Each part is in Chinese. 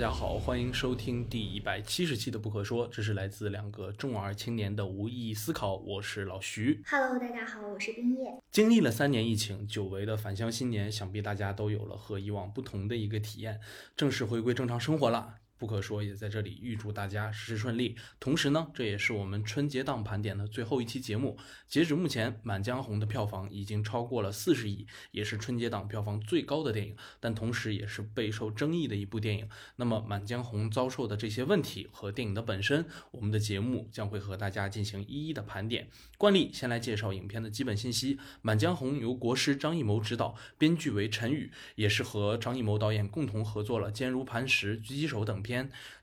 家好，欢迎收听第一百七十期的《不可说》，这是来自两个重二青年的无意义思考。我是老徐。Hello，大家好，我是冰叶。经历了三年疫情，久违的返乡新年，想必大家都有了和以往不同的一个体验，正式回归正常生活了。不可说也在这里预祝大家事事顺利。同时呢，这也是我们春节档盘点的最后一期节目。截止目前，《满江红》的票房已经超过了四十亿，也是春节档票房最高的电影，但同时也是备受争议的一部电影。那么，《满江红》遭受的这些问题和电影的本身，我们的节目将会和大家进行一一的盘点。惯例，先来介绍影片的基本信息。《满江红》由国师张艺谋执导，编剧为陈宇，也是和张艺谋导演共同合作了《坚如磐石》《狙击手》等。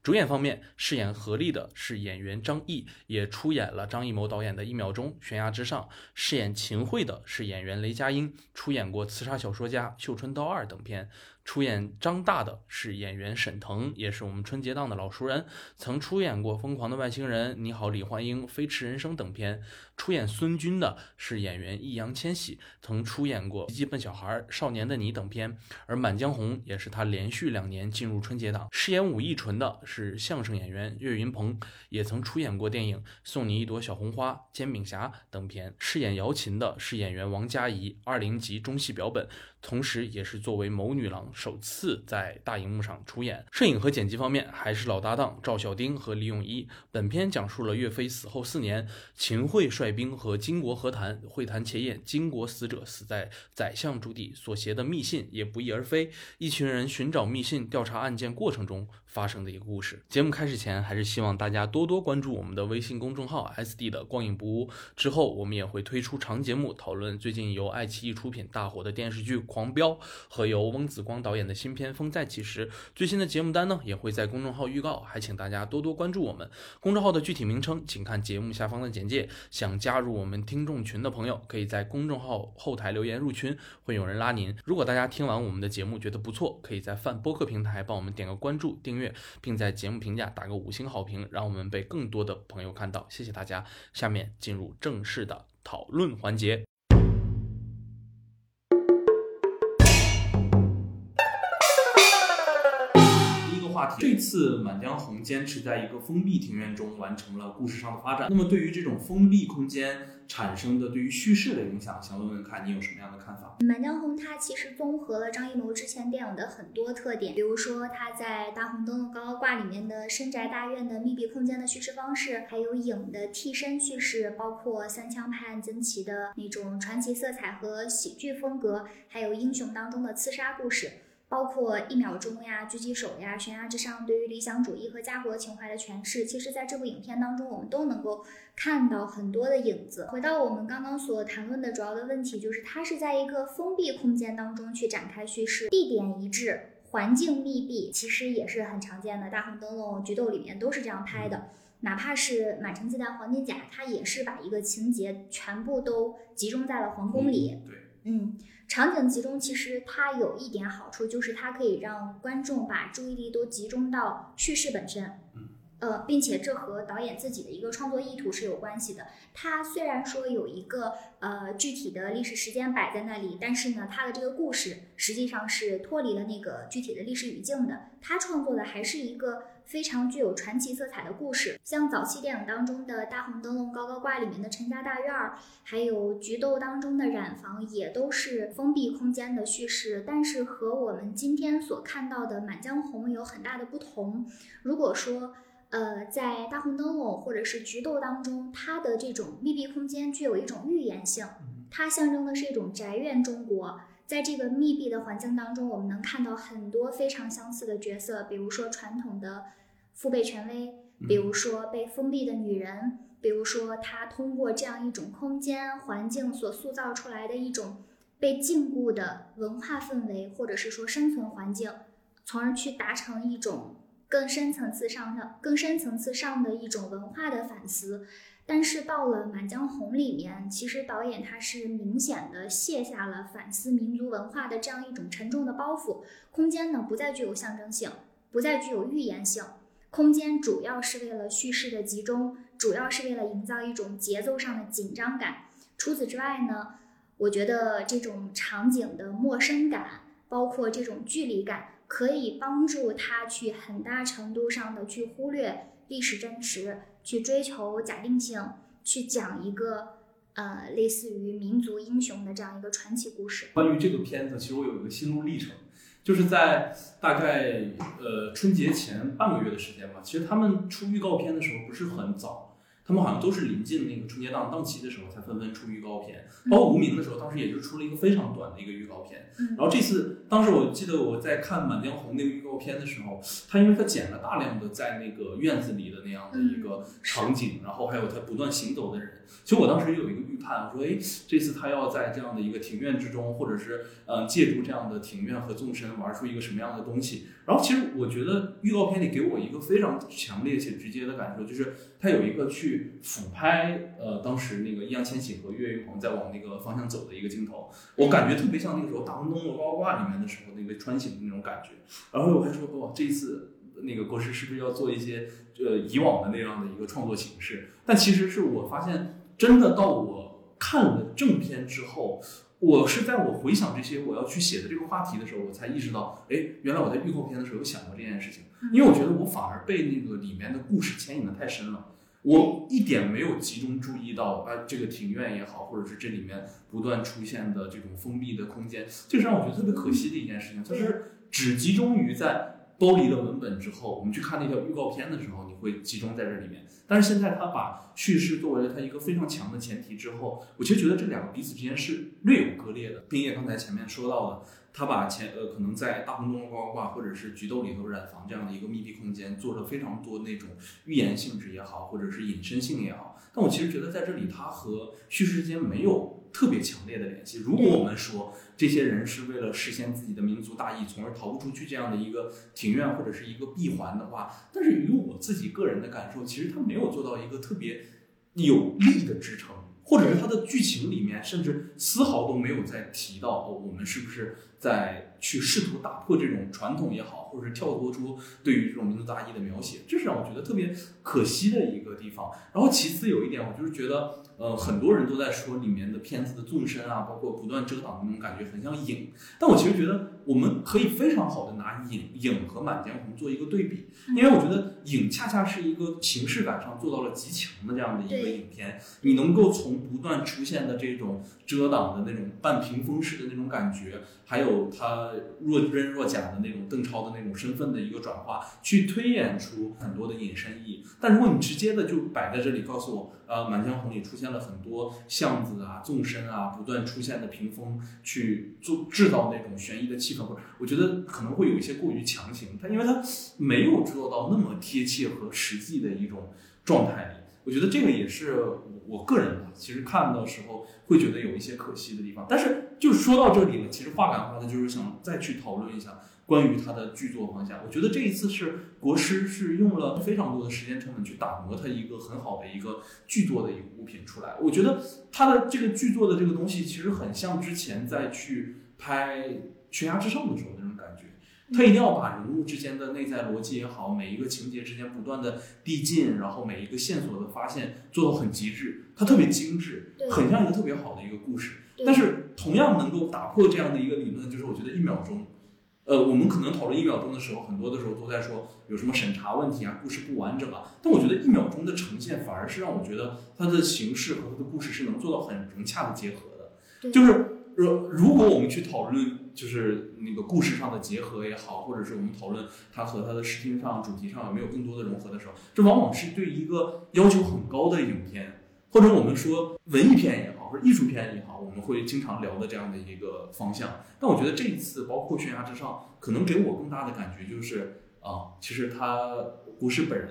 主演方面，饰演何丽的是演员张译，也出演了张艺谋导演的《一秒钟》《悬崖之上》；饰演秦桧的是演员雷佳音，出演过《刺杀小说家》《绣春刀二》等片。出演张大的是演员沈腾，也是我们春节档的老熟人，曾出演过《疯狂的外星人》《你好，李焕英》《飞驰人生》等片。出演孙军的是演员易烊千玺，曾出演过《奇迹笨小孩》《少年的你》等片。而《满江红》也是他连续两年进入春节档。饰演武义纯的是相声演员岳云鹏，也曾出演过电影《送你一朵小红花》《煎饼侠》等片。饰演姚琴的是演员王佳怡，二零级中戏表本，同时也是作为谋女郎。首次在大荧幕上出演。摄影和剪辑方面还是老搭档赵小丁和李永一。本片讲述了岳飞死后四年，秦桧率兵和金国和谈，会谈前夜，金国死者死在宰相朱棣所携的密信也不翼而飞。一群人寻找密信，调查案件过程中发生的一个故事。节目开始前，还是希望大家多多关注我们的微信公众号 “SD” 的光影不污。之后我们也会推出长节目，讨论最近由爱奇艺出品大火的电视剧《狂飙》和由翁子光导演的新片《风再起时》最新的节目单呢，也会在公众号预告，还请大家多多关注我们。公众号的具体名称，请看节目下方的简介。想加入我们听众群的朋友，可以在公众号后台留言入群，会有人拉您。如果大家听完我们的节目觉得不错，可以在泛播客平台帮我们点个关注、订阅，并在节目评价打个五星好评，让我们被更多的朋友看到。谢谢大家。下面进入正式的讨论环节。话题。这次《满江红》坚持在一个封闭庭院中完成了故事上的发展。那么，对于这种封闭空间产生的对于叙事的影响，想问问看你有什么样的看法？《满江红》它其实综合了张艺谋之前电影的很多特点，比如说他在《大红灯笼高高挂》里面的深宅大院的密闭空间的叙事方式，还有影的替身叙事，包括三枪拍案惊奇的那种传奇色彩和喜剧风格，还有英雄当中的刺杀故事。包括一秒钟呀、狙击手呀、悬崖之上对于理想主义和家国情怀的诠释，其实在这部影片当中，我们都能够看到很多的影子。回到我们刚刚所谈论的主要的问题，就是它是在一个封闭空间当中去展开叙事，地点一致，环境密闭，其实也是很常见的。大红灯笼、菊豆里面都是这样拍的。哪怕是《满城尽带黄金甲》，它也是把一个情节全部都集中在了皇宫里。对，嗯。场景集中其实它有一点好处，就是它可以让观众把注意力都集中到叙事本身，嗯，呃，并且这和导演自己的一个创作意图是有关系的。他虽然说有一个呃具体的历史时间摆在那里，但是呢，他的这个故事实际上是脱离了那个具体的历史语境的。他创作的还是一个非常具有传奇色彩的故事，像早期电影当中的《大红灯笼高高挂》里面的陈家大院儿，还有《菊豆》当中的染坊，也都是封闭空间的叙事，但是和我们今天所看到的《满江红》有很大的不同。如果说，呃，在《大红灯笼》或者是《菊豆》当中，它的这种密闭空间具有一种预言性，它象征的是一种宅院中国。在这个密闭的环境当中，我们能看到很多非常相似的角色，比如说传统的父辈权威，比如说被封闭的女人，比如说她通过这样一种空间环境所塑造出来的一种被禁锢的文化氛围，或者是说生存环境，从而去达成一种更深层次上的、更深层次上的一种文化的反思。但是到了《满江红》里面，其实导演他是明显的卸下了反思民族文化的这样一种沉重的包袱，空间呢不再具有象征性，不再具有预言性，空间主要是为了叙事的集中，主要是为了营造一种节奏上的紧张感。除此之外呢，我觉得这种场景的陌生感，包括这种距离感，可以帮助他去很大程度上的去忽略历史真实，去追求假定性，去讲一个呃类似于民族英雄的这样一个传奇故事。关于这个片子，其实我有一个心路历程，就是在大概呃春节前半个月的时间吧。其实他们出预告片的时候不是很早，他们好像都是临近那个春节档档期的时候才纷纷出预告片。包括无名的时候，当时也就出了一个非常短的一个预告片。嗯然后这次，当时我记得我在看《满江红》那个预告片的时候，他因为他剪了大量的在那个院子里的那样的一个场景，然后还有他不断行走的人。其实我当时有一个预判，我说，哎，这次他要在这样的一个庭院之中，或者是呃借助这样的庭院和纵深玩出一个什么样的东西。然后其实我觉得预告片里给我一个非常强烈且直接的感受，就是他有一个去俯拍呃当时那个易烊千玺和岳云鹏在往那个方向走的一个镜头，我感觉特别像那个时候《大红灯笼高高挂》里面的时候那个穿行的那种感觉。然后我还说，哇，这一次那个国师是不是要做一些呃以往的那样的一个创作形式？但其实是我发现，真的到我看了正片之后，我是在我回想这些我要去写的这个话题的时候，我才意识到，哎，原来我在预告片的时候有想过这件事情。因为我觉得我反而被那个里面的故事牵引的太深了。我一点没有集中注意到啊，这个庭院也好，或者是这里面不断出现的这种封闭的空间，这是让我觉得特别可惜的一件事情。就是只集中于在剥离了文本之后，我们去看那条预告片的时候，你会集中在这里面。但是现在他把叙事作为了他一个非常强的前提之后，我其实觉得这两个彼此之间是略有割裂的。冰叶刚才前面说到的，他把前呃可能在大红灯笼高高挂或者是菊豆里头染坊这样的一个密闭空间做了非常多那种预言性质也好，或者是隐身性也好，但我其实觉得在这里他和叙事之间没有特别强烈的联系。如果我们说这些人是为了实现自己的民族大义，从而逃不出去这样的一个庭院或者是一个闭环的话，但是与我自己个人的感受，其实他没有做到一个特别有力的支撑。或者是他的剧情里面，甚至丝毫都没有在提到哦，我们是不是在去试图打破这种传统也好，或者是跳脱出对于这种民族大义的描写，这是让我觉得特别可惜的一个地方。然后其次有一点，我就是觉得，呃，很多人都在说里面的片子的纵深啊，包括不断遮挡的那种感觉很像影，但我其实觉得我们可以非常好的拿影影和满江红做一个对比，因为我觉得影恰恰是一个形式感上做到了极强的这样的一个影片，你能够从不断出现的这种遮挡的那种半屏风式的那种感觉，还有有他若真若假的那种邓超的那种身份的一个转化，去推演出很多的隐身意。但如果你直接的就摆在这里告诉我，呃，《满江红》里出现了很多巷子啊、纵深啊、不断出现的屏风，去做制造那种悬疑的气氛，或者我觉得可能会有一些过于强行，它因为它没有做到那么贴切和实际的一种状态里。我觉得这个也是我个人吧，其实看的时候会觉得有一些可惜的地方。但是就说到这里了，其实话赶话的，就是想再去讨论一下关于他的剧作方向。我觉得这一次是国师是用了非常多的时间成本去打磨他一个很好的一个剧作的一个物品出来。我觉得他的这个剧作的这个东西，其实很像之前在去拍《悬崖之上》的时候那种。他一定要把人物之间的内在逻辑也好，每一个情节之间不断的递进，然后每一个线索的发现做到很极致，它特别精致，很像一个特别好的一个故事。但是同样能够打破这样的一个理论，就是我觉得一秒钟，呃，我们可能讨论一秒钟的时候，很多的时候都在说有什么审查问题啊，故事不完整啊。但我觉得一秒钟的呈现，反而是让我觉得它的形式和它的故事是能做到很融洽的结合的。就是如如果我们去讨论，就是那个故事上的结合也好，或者是我们讨论它和它的视听上、主题上有没有更多的融合的时候，这往往是对一个要求很高的影片，或者我们说文艺片也好，或者艺术片也好，我们会经常聊的这样的一个方向。但我觉得这一次，包括《悬崖之上》，可能给我更大的感觉就是啊，其实他不是本人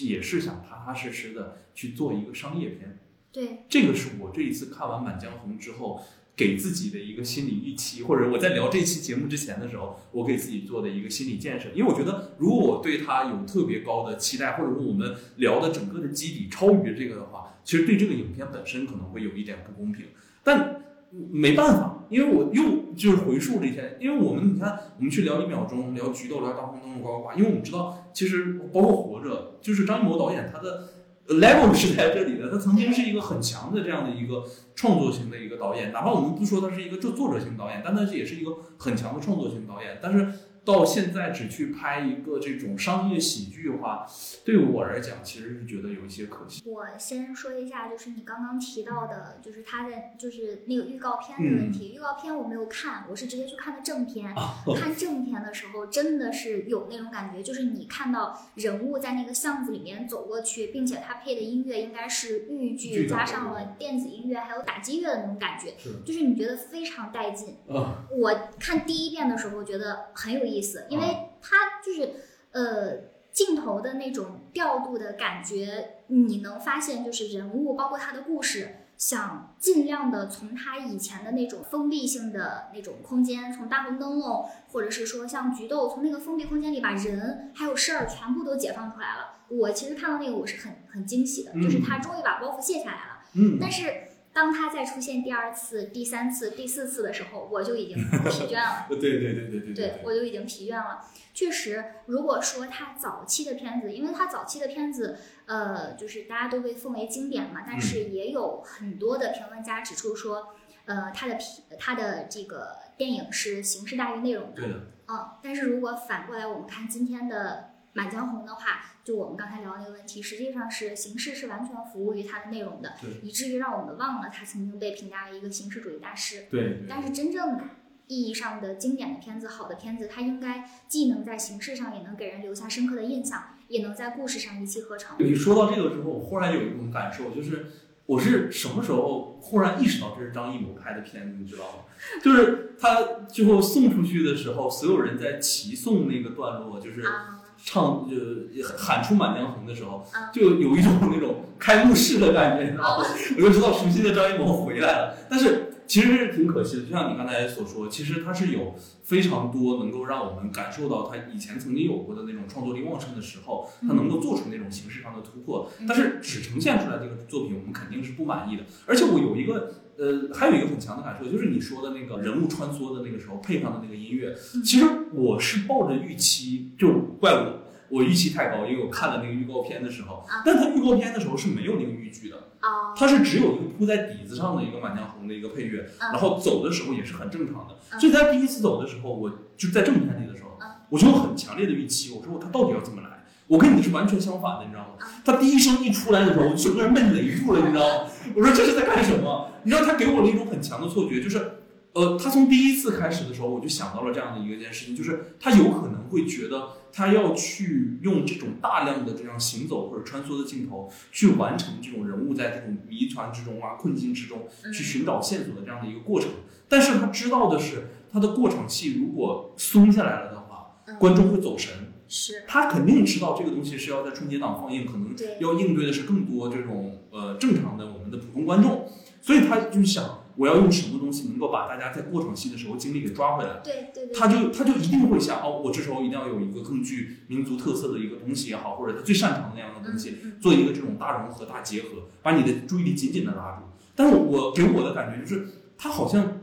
也是想踏踏实实的去做一个商业片。对这个是我这一次看完《满江红》之后给自己的一个心理预期，或者我在聊这期节目之前的时候，我给自己做的一个心理建设。因为我觉得，如果我对它有特别高的期待，或者说我们聊的整个的基底超于这个的话，其实对这个影片本身可能会有一点不公平。但没办法，因为我又就是回溯这些，因为我们你看，我们去聊一秒钟，聊菊豆，聊大红灯笼高高挂，因为我们知道，其实包括活着，就是张艺谋导演他的。Level 是在这里的，他曾经是一个很强的这样的一个创作型的一个导演，哪怕我们不说他是一个作作者型导演，但他也是一个很强的创作型导演。但是到现在只去拍一个这种商业喜剧的话，对我来讲，其实是觉得有一些可惜。我先说一下，就是你刚刚提到的，就是他的就是那个预告片的问题。预告片我没有看，我是直接去看的正片。看正片的时候，真的是有那种感觉，就是你看到人物在那个巷子里面走过去，并且他配的音乐应该是豫剧加上了电子音乐，还有打击乐的那种感觉，就是你觉得非常带劲。我看第一遍的时候觉得很有意思，因为它就是呃。镜头的那种调度的感觉，你能发现就是人物，包括他的故事，想尽量的从他以前的那种封闭性的那种空间，从大红灯笼，或者是说像菊豆，从那个封闭空间里把人还有事儿全部都解放出来了。我其实看到那个我是很很惊喜的，就是他终于把包袱卸下来了。嗯，但是当他再出现第二次、第三次、第四次的时候，我就已经 疲倦了。对对对对对对，我就已经疲倦了。确实，如果说他早期的片子，因为他早期的片子，呃，就是大家都被奉为经典嘛，但是也有很多的评论家指出说，呃，他的片，他的这个电影是形式大于内容的。对的。嗯，但是如果反过来我们看今天的《满江红》的话，就我们刚才聊那个问题，实际上是形式是完全服务于它的内容的，以至于让我们忘了他曾经被评价为一个形式主义大师。对。但是真正。意义上的经典的片子，好的片子，它应该既能在形式上也能给人留下深刻的印象，也能在故事上一气呵成。你说到这个之后，我忽然有一种感受，就是我是什么时候忽然意识到这是张艺谋拍的片子，你知道吗？就是他最后送出去的时候，所有人在齐颂那个段落，就是唱就喊出《满江红》的时候，就有一种那种开幕式的感觉，你知道吗？我就知道熟悉的张艺谋回来了，但是。其实是挺可惜的，就像你刚才所说，其实它是有非常多能够让我们感受到他以前曾经有过的那种创作力旺盛的时候，他能够做出那种形式上的突破。但是只呈现出来这个作品，我们肯定是不满意的。而且我有一个呃，还有一个很强的感受，就是你说的那个人物穿梭的那个时候配上的那个音乐，其实我是抱着预期，就怪我。我预期太高，因为我看了那个预告片的时候，但它预告片的时候是没有那个豫剧的，它是只有一个铺在底子上的一个《满江红》的一个配乐，然后走的时候也是很正常的。所以他第一次走的时候，我就在正片里的时候，我就有很强烈的预期，我说他到底要怎么来？我跟你是完全相反的，你知道吗？他第一声一出来的时候，我整个人被雷住了，你知道吗？我说这是在干什么？你知道他给我了一种很强的错觉，就是。呃，他从第一次开始的时候，我就想到了这样的一个件事情，就是他有可能会觉得他要去用这种大量的这样行走或者穿梭的镜头，去完成这种人物在这种谜团之中啊、困境之中去寻找线索的这样的一个过程。但是他知道的是，他的过场戏如果松下来了的话，观众会走神。是，他肯定知道这个东西是要在春节档放映，可能要应对的是更多这种呃正常的我们的普通观众，所以他就想。我要用什么东西能够把大家在过场戏的时候精力给抓回来？对对对，他就他就一定会想哦，我这时候一定要有一个更具民族特色的一个东西也好，或者他最擅长的那样的东西，做一个这种大融合、大结合，把你的注意力紧紧的拉住。但是我给我的感觉就是，他好像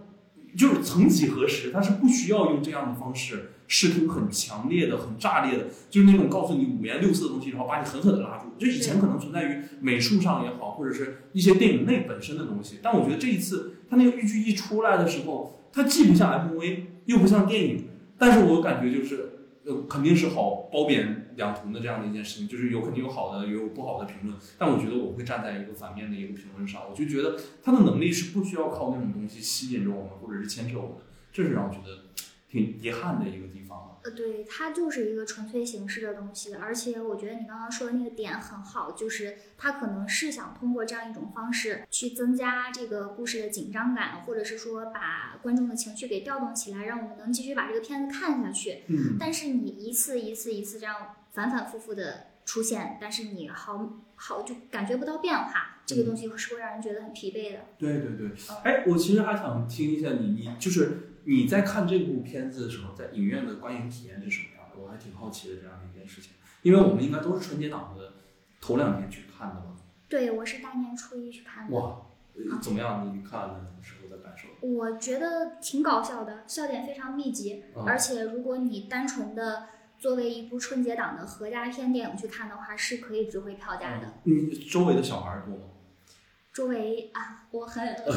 就是曾几何时，他是不需要用这样的方式。视听很强烈的、很炸裂的，就是那种告诉你五颜六色的东西，然后把你狠狠的拉住。就以前可能存在于美术上也好，或者是一些电影内本身的东西。但我觉得这一次，他那个豫剧一出来的时候，它既不像 MV，又不像电影，但是我感觉就是，呃，肯定是好褒贬两同的这样的一件事情，就是有肯定有好的，也有不好的评论。但我觉得我会站在一个反面的一个评论上，我就觉得他的能力是不需要靠那种东西吸引着我们，或者是牵扯我们，这是让我觉得。挺遗憾的一个地方呃，对，它就是一个纯粹形式的东西，而且我觉得你刚刚说的那个点很好，就是它可能是想通过这样一种方式去增加这个故事的紧张感，或者是说把观众的情绪给调动起来，让我们能继续把这个片子看下去。嗯。但是你一次一次一次这样反反复复的出现，但是你好好就感觉不到变化，这个东西是会让人觉得很疲惫的。对对对。哎，我其实还想听一下你，你就是。你在看这部片子的时候，在影院的观影体验是什么样的？我还挺好奇的这样的一件事情，因为我们应该都是春节档的头两天去看的吧？对，我是大年初一去看的。哇，怎么样？你看的时候的感受？我觉得挺搞笑的，笑点非常密集，而且如果你单纯的作为一部春节档的合家片电影去看的话，是可以值回票价的。你周围的小孩多吗？周围啊，我很。呃，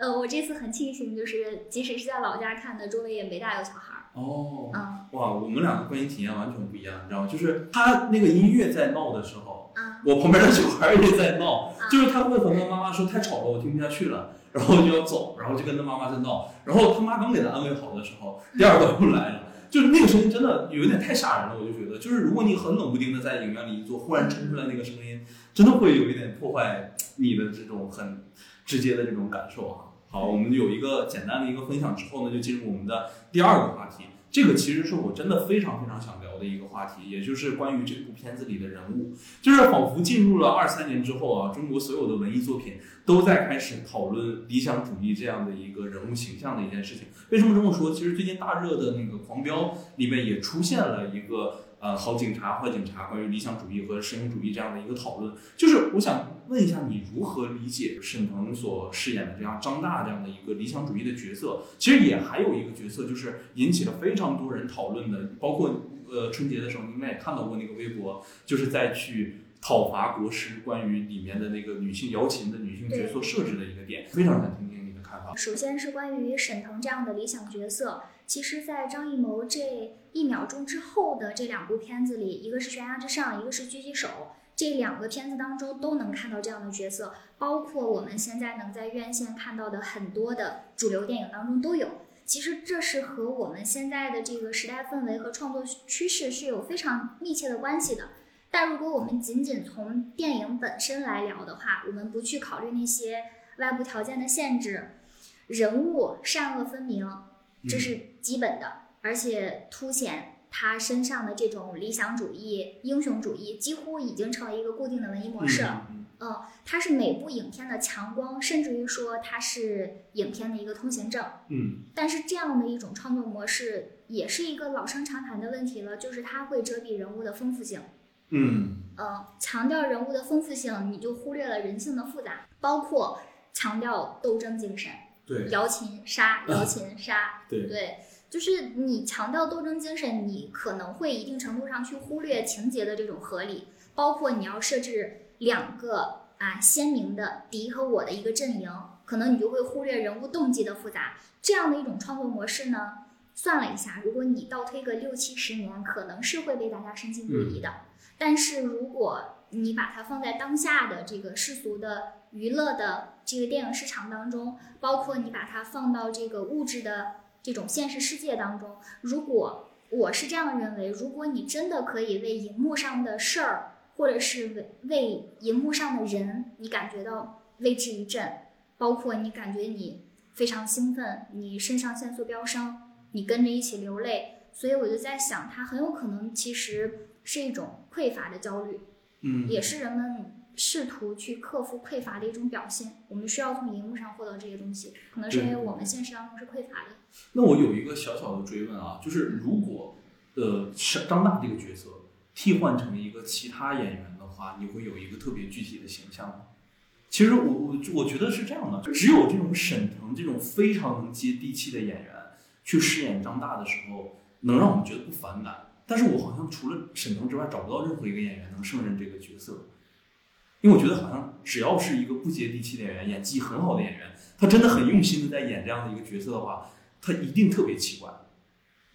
我这次很庆幸，就是即使是在老家看的，周围也没大有小孩儿。哦，嗯哇，我们两个观影体验完全不一样，你知道吗？就是他那个音乐在闹的时候，嗯我旁边的小孩也在闹，啊 就是他会和他妈妈说太吵了，我听不下去了，然后就要走，然后就跟他妈妈在闹，然后他妈刚给他安慰好的时候，第二个又来了。就是那个声音真的有点太吓人了，我就觉得，就是如果你很冷不丁的在影院里一坐，忽然冲出来那个声音，真的会有一点破坏你的这种很直接的这种感受啊。好，我们有一个简单的一个分享之后呢，就进入我们的第二个话题。这个其实是我真的非常非常想聊的一个话题，也就是关于这部片子里的人物，就是仿佛进入了二三年之后啊，中国所有的文艺作品都在开始讨论理想主义这样的一个人物形象的一件事情。为什么这么说？其实最近大热的那个《狂飙》里面也出现了一个呃好警察、坏警察关于理想主义和实用主义这样的一个讨论。就是我想问一下，你如何理解沈腾所饰演的这样张大这样的一个理想主义的角色？其实也还有一个角色，就是引起了非常多人讨论的，包括呃春节的时候，你应该也看到过那个微博，就是在去。讨伐国师关于里面的那个女性瑶琴的女性角色设置的一个点，非常想听听你的看法。首先是关于沈腾这样的理想角色，其实，在张艺谋这一秒钟之后的这两部片子里，一个是《悬崖之上》，一个是《狙击手》，这两个片子当中都能看到这样的角色，包括我们现在能在院线看到的很多的主流电影当中都有。其实这是和我们现在的这个时代氛围和创作趋势是有非常密切的关系的。但如果我们仅仅从电影本身来聊的话，我们不去考虑那些外部条件的限制，人物善恶分明，这是基本的，而且凸显他身上的这种理想主义、英雄主义，几乎已经成为一个固定的文艺模式了。嗯嗯，它是每部影片的强光，甚至于说它是影片的一个通行证。嗯但是这样的一种创作模式，也是一个老生常谈的问题了，就是它会遮蔽人物的丰富性。嗯呃，强调人物的丰富性，你就忽略了人性的复杂，包括强调斗争精神，对摇琴杀，摇琴杀，对对，就是你强调斗争精神，你可能会一定程度上去忽略情节的这种合理，包括你要设置两个啊鲜明的敌和我的一个阵营，可能你就会忽略人物动机的复杂。这样的一种创作模式呢，算了一下，如果你倒推个六七十年，可能是会被大家深信不疑的。但是如果你把它放在当下的这个世俗的娱乐的这个电影市场当中，包括你把它放到这个物质的这种现实世界当中，如果我是这样认为，如果你真的可以为荧幕上的事儿，或者是为为荧幕上的人，你感觉到为之一振，包括你感觉你非常兴奋，你肾上腺素飙升，你跟着一起流泪，所以我就在想，它很有可能其实是一种匮乏的焦虑。嗯，也是人们试图去克服匮乏的一种表现。我们需要从荧幕上获得这些东西，可能是因为我们现实当中是匮乏的。那我有一个小小的追问啊，就是如果呃张大这个角色替换成一个其他演员的话，你会有一个特别具体的形象吗？其实我我我觉得是这样的，只有这种沈腾这种非常能接地气的演员去饰演张大的时候，能让我们觉得不反感。但是我好像除了沈腾之外，找不到任何一个演员能胜任这个角色，因为我觉得好像只要是一个不接地气的演员，演技很好的演员，他真的很用心的在演这样的一个角色的话，他一定特别奇怪。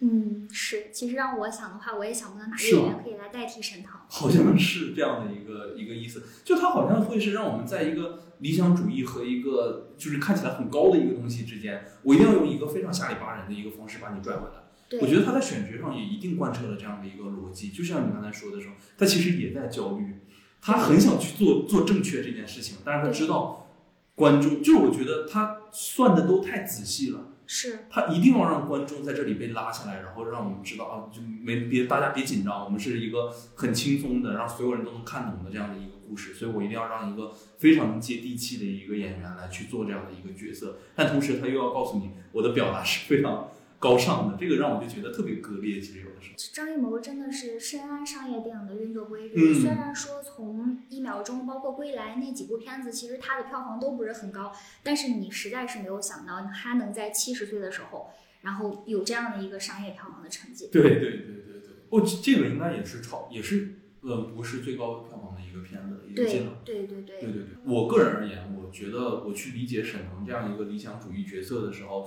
嗯，是。其实让我想的话，我也想不到哪个是吗演员可以来代替沈腾。好像是这样的一个一个意思，就他好像会是让我们在一个理想主义和一个就是看起来很高的一个东西之间，我一定要用一个非常下里巴人的一个方式把你拽回来。对，我觉得他在选角上也一定贯彻了这样的一个逻辑，就像你刚才说的时候，他其实也在焦虑，他很想去做做正确这件事情，但是他知道观众，就是我觉得他算的都太仔细了。是他一定要让观众在这里被拉下来，然后让我们知道啊，就没别大家别紧张，我们是一个很轻松的，让所有人都能看懂的这样的一个故事。所以我一定要让一个非常接地气的一个演员来去做这样的一个角色，但同时他又要告诉你，我的表达是非常高尚的，这个让我就觉得特别割裂。其实张艺谋真的是深谙商业电影的运作规律。嗯。虽然说从一秒钟，包括归来那几部片子，其实他的票房都不是很高，但是你实在是没有想到他能在七十岁的时候，然后有这样的一个商业票房的成绩。对对对对对，哦，这这个应该也是超，也是呃不是最高票房的一个片子，对对。对对对，我个人而言，我觉得我去理解沈腾这样一个理想主义角色的时候，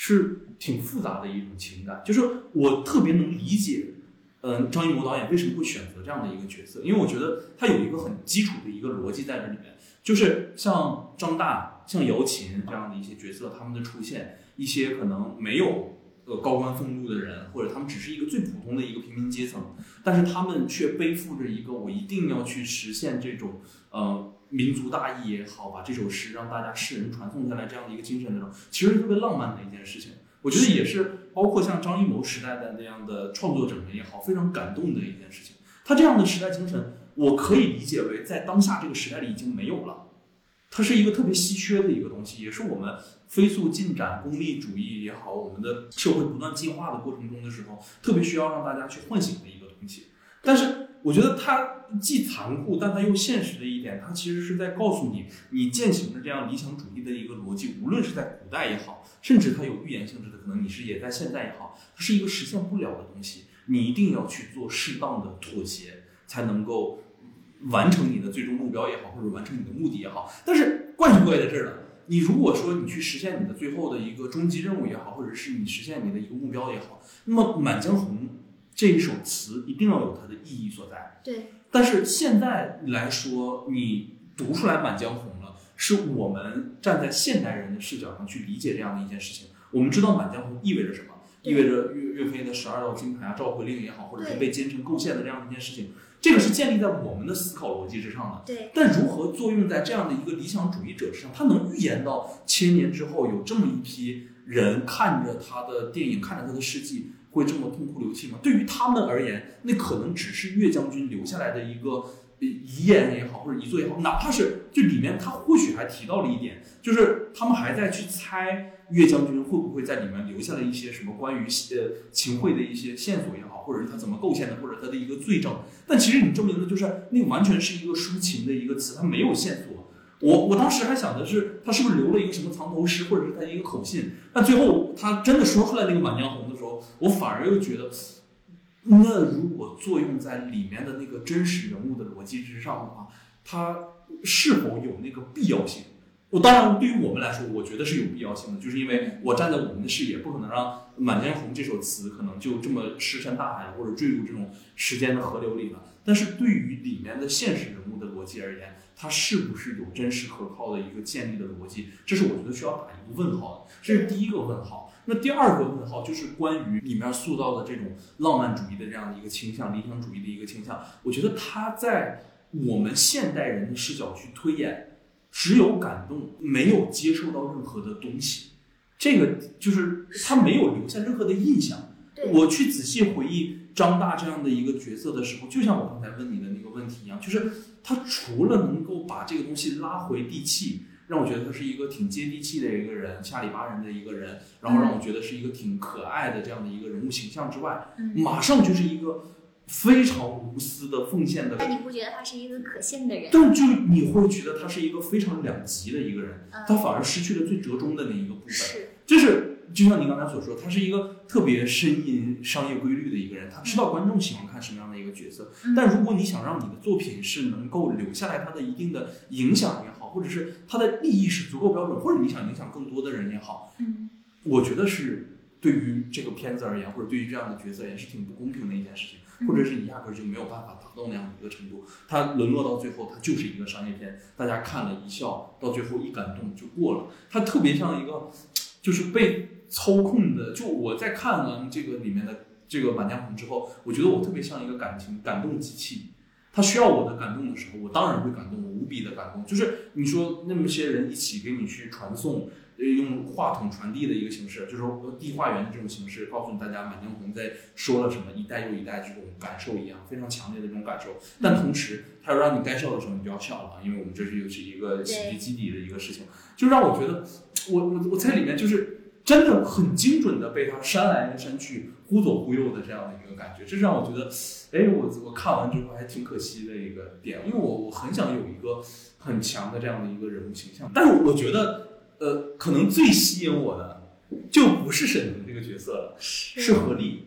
是挺复杂的一种情感，就是我特别能理解，嗯，张艺谋导演为什么会选择这样的一个角色，因为我觉得他有一个很基础的一个逻辑在这里面，就是像张大、像姚琴这样的一些角色，他们的出现，一些可能没有呃高官俸禄的人，或者他们只是一个最普通的一个平民阶层，但是他们却背负着一个我一定要去实现这种呃。民族大义也好，把这首诗让大家世人传颂下来，这样的一个精神那种，其实特别浪漫的一件事情。我觉得也是，包括像张艺谋时代的那样的创作者们也好，非常感动的一件事情。他这样的时代精神，我可以理解为在当下这个时代里已经没有了。它是一个特别稀缺的一个东西，也是我们飞速进展、功利主义也好，我们的社会不断进化的过程中的时候，特别需要让大家去唤醒的一个东西。但是。我觉得它既残酷，但它又现实的一点，它其实是在告诉你，你践行的这样理想主义的一个逻辑，无论是在古代也好，甚至它有预言性质的，可能你是也在现在也好，它是一个实现不了的东西。你一定要去做适当的妥协，才能够完成你的最终目标也好，或者完成你的目的也好。但是怪就怪在这儿了，你如果说你去实现你的最后的一个终极任务也好，或者是你实现你的一个目标也好，那么《满江红》。这一首词一定要有它的意义所在。对。但是现在来说，你读出来《满江红》了，是我们站在现代人的视角上去理解这样的一件事情。我们知道《满江红》意味着什么？意味着岳岳飞的十二道金牌啊、召回令也好，或者是被奸臣构陷的这样的一件事情。这个是建立在我们的思考逻辑之上的。对。但如何作用在这样的一个理想主义者身上？他能预言到千年之后有这么一批人看着他的电影，看着他的事迹。会这么痛哭流涕吗？对于他们而言，那可能只是岳将军留下来的一个遗言也好，或者遗作也好，哪怕是就里面他或许还提到了一点，就是他们还在去猜岳将军会不会在里面留下了一些什么关于呃秦桧的一些线索也好，或者是他怎么构陷的，或者他的一个罪证。但其实你证明的就是那完全是一个抒情的一个词，它没有线索。我我当时还想的是，他是不是留了一个什么藏头诗，或者是他一个口信？但最后他真的说出来那个《满江红》的时候，我反而又觉得，那如果作用在里面的那个真实人物的逻辑之上的话，它是否有那个必要性？我当然，对于我们来说，我觉得是有必要性的，就是因为我站在我们的视野，不可能让《满江红》这首词可能就这么石沉大海，或者坠入这种时间的河流里了。但是对于里面的现实人物的逻辑而言，它是不是有真实可靠的一个建立的逻辑？这是我觉得需要打一个问号的。这是第一个问号。那第二个问号就是关于里面塑造的这种浪漫主义的这样的一个倾向，理想主义的一个倾向。我觉得他在我们现代人的视角去推演，只有感动，没有接受到任何的东西。这个就是他没有留下任何的印象。我去仔细回忆张大这样的一个角色的时候，就像我刚才问你的那个问题一样，就是。他除了能够把这个东西拉回地气，让我觉得他是一个挺接地气的一个人，下里巴人的一个人，然后让我觉得是一个挺可爱的这样的一个人物形象之外，马上就是一个非常无私的奉献的。但你不觉得他是一个可信的人？但就你会觉得他是一个非常两极的一个人，他反而失去了最折中的那一个部分，是就是。就像您刚才所说，他是一个特别深谙商业规律的一个人，他知道观众喜欢看什么样的一个角色。但如果你想让你的作品是能够留下来它的一定的影响也好，或者是它的利益是足够标准，或者你想影响更多的人也好，嗯，我觉得是对于这个片子而言，或者对于这样的角色也是挺不公平的一件事情，或者是你压根就没有办法达到那样的一个程度。它沦落到最后，它就是一个商业片，大家看了一笑，到最后一感动就过了。它特别像一个，就是被。操控的，就我在看完这个里面的这个《满江红》之后，我觉得我特别像一个感情感动机器。他需要我的感动的时候，我当然会感动，我无比的感动。就是你说那么些人一起给你去传送，用话筒传递的一个形式，就是递话员的这种形式，告诉大家《满江红》在说了什么，一代又一代这种感受一样，非常强烈的这种感受。但同时，他要让你该笑的时候你就要笑了，因为我们这是又是一个喜剧基底的一个事情，就让我觉得，我我我在里面就是。真的很精准的被他扇来扇去、忽左忽右的这样的一个感觉，这让我觉得，哎，我我看完之后还挺可惜的一个点，因为我我很想有一个很强的这样的一个人物形象，但是我觉得，呃，可能最吸引我的就不是沈腾这个角色了，是何丽。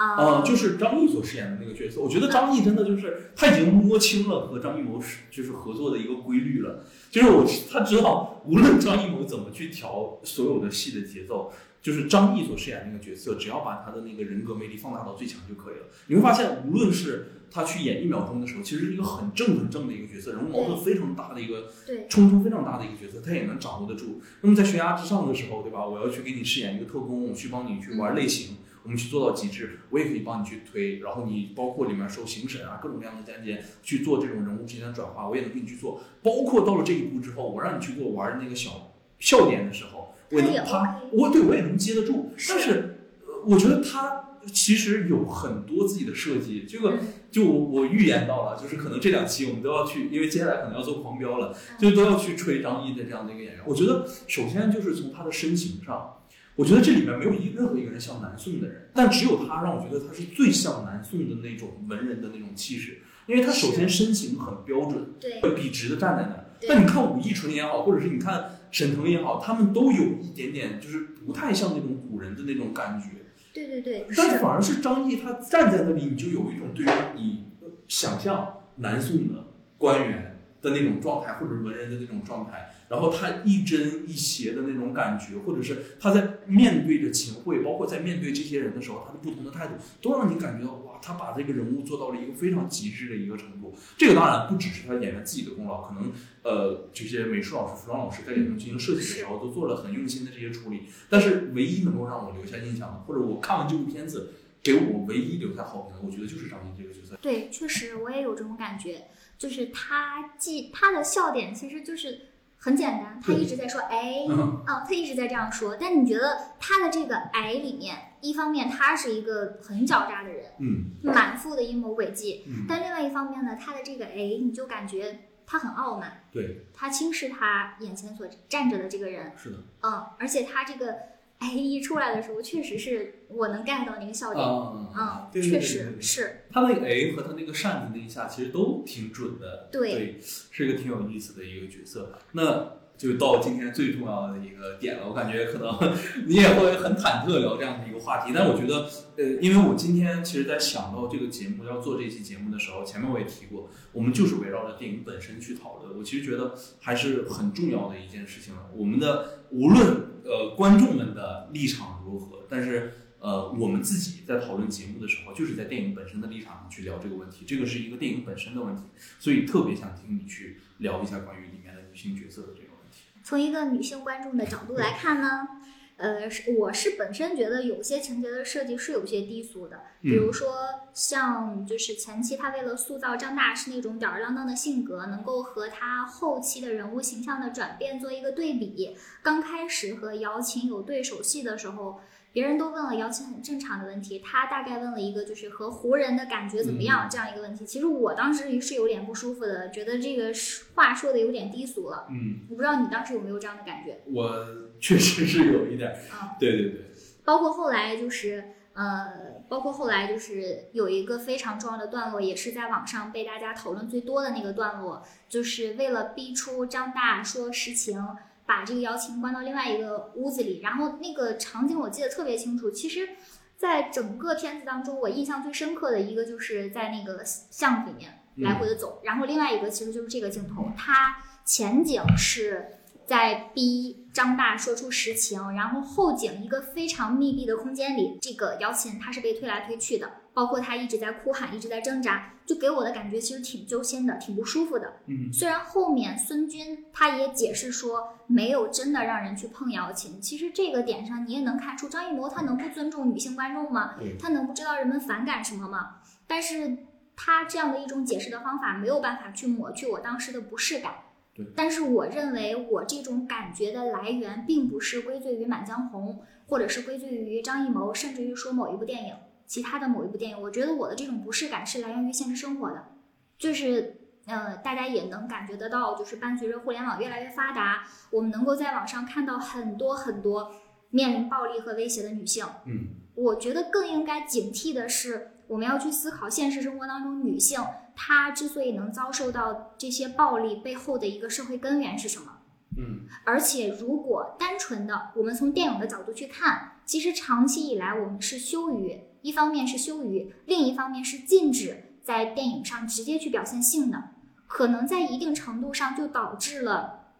啊，就是张译所饰演的那个角色，我觉得张译真的就是他已经摸清了和张艺谋是就是合作的一个规律了，就是我他知道无论张艺谋怎么去调所有的戏的节奏，就是张译所饰演那个角色，只要把他的那个人格魅力放大到最强就可以了。你会发现，无论是他去演一秒钟的时候，其实是一个很正很正的一个角色，人物矛盾非常大的一个对，冲突非常大的一个角色，他也能掌握得住。那么在悬崖之上的时候，对吧？我要去给你饰演一个特工，我去帮你去玩类型，我们去做到极致，我也可以帮你去推。然后你包括里面受刑审啊各种各样的案件去做这种人物之间的转化，我也能给你去做。包括到了这一步之后，我让你去给我玩那个小笑点的时候，我也能他我对我也能接得住。但是呃我觉得他其实有很多自己的设计，这个嗯就我我预言到了，就是可能这两期我们都要去，因为接下来可能要做狂飙了，嗯就都要去吹张译的这样的一个演员。我觉得首先就是从他的身形上，我觉得这里面没有一任何一个人像南宋的人，但只有他让我觉得他是最像南宋的那种文人的那种气势，因为他首先身形很标准，对，笔直的站在那儿。但你看武义纯也好，或者是你看沈腾也好，他们都有一点点就是不太像那种古人的那种感觉。对对对，但是是，反而是张译他站在那里，你就有一种对于你想象南宋的官员的那种状态，或者是文人的那种状态，然后他一针一邪的那种感觉，或者是他在面对着秦桧，包括在面对这些人的时候，他的不同的态度，都让你感觉到哇，他把这个人物做到了一个非常极致的一个程度。这个当然不只是他演员自己的功劳，可能呃这些美术老师、服装老师在里面进行设计的时候，都做了很用心的这些处理。但是唯一能够让我留下印象的，或者我看完这部片子给我唯一留下好评的，我觉得就是张译这个角色。对，确实我也有这种感觉，就是他既他的笑点其实就是很简单，他一直在说哎，嗯。啊，他一直在这样说，但你觉得他的这个哎里面，一方面他是一个很狡诈的人，嗯满腹的阴谋诡计，嗯，但另外一方面呢，他的这个哎，你就感觉他很傲慢，对，他轻视他眼前所站着的这个人，是的。嗯，而且他这个哎一出来的时候，确实是我能 get 到那个笑点，啊嗯，对对对确实是，他那个 A 和他那个扇子那一下其实都挺准的，对。是一个挺有意思的一个角色。那就到今天最重要的一个点了，我感觉可能你也会很忐忑聊这样的一个话题，但我觉得，呃，因为我今天其实在想到这个节目要做这期节目的时候，前面我也提过，我们就是围绕着电影本身去讨论。我其实觉得还是很重要的一件事情了。我们的无论呃观众们的立场如何，但是呃我们自己在讨论节目的时候，就是在电影本身的立场上去聊这个问题，这个是一个电影本身的问题，所以特别想听你去聊一下关于里面的女性角色的这个。从一个女性观众的角度来看呢，呃，是我是本身觉得有些情节的设计是有些低俗的，比如说像就是前期他为了塑造张大师那种吊儿郎当的性格，能够和他后期的人物形象的转变做一个对比。刚开始和姚琴有对手戏的时候。别人都问了姚琴很正常的问题，他大概问了一个就是和湖人的感觉怎么样这样一个问题。其实我当时是有点不舒服的，觉得这个话说的有点低俗了。嗯，我不知道你当时有没有这样的感觉我确实是有一点儿，啊？对对对，包括后来就是呃，包括后来就是有一个非常重要的段落，也是在网上被大家讨论最多的那个段落，就是为了逼出张大说实情，把这个姚琴关到另外一个屋子里，然后那个场景我记得特别清楚。其实，在整个片子当中，我印象最深刻的一个就是在那个巷子里面来回的走，然后另外一个其实就是这个镜头，它前景是在逼张大说出实情，然后后景一个非常密闭的空间里，这个姚琴她是被推来推去的，包括他一直在哭喊，一直在挣扎，就给我的感觉其实挺揪心的，挺不舒服的。嗯虽然后面孙军他也解释说没有真的让人去碰姚琴，其实这个点上你也能看出张艺谋他能不尊重女性观众吗？他能不知道人们反感什么吗？但是他这样的一种解释的方法没有办法去抹去我当时的不适感。对但是我认为我这种感觉的来源并不是归罪于《满江红》，或者是归罪于张艺谋，甚至于说某一部电影，其他的某一部电影。我觉得我的这种不适感是来源于现实生活的，就是呃，大家也能感觉得到，就是伴随着互联网越来越发达，我们能够在网上看到很多很多面临暴力和威胁的女性。嗯我觉得更应该警惕的是，我们要去思考现实生活当中女性她之所以能遭受到这些暴力背后的一个社会根源是什么。嗯而且，如果单纯的我们从电影的角度去看，其实长期以来我们是羞于，一方面是羞于，另一方面是禁止在电影上直接去表现性的，可能在一定程度上就导致了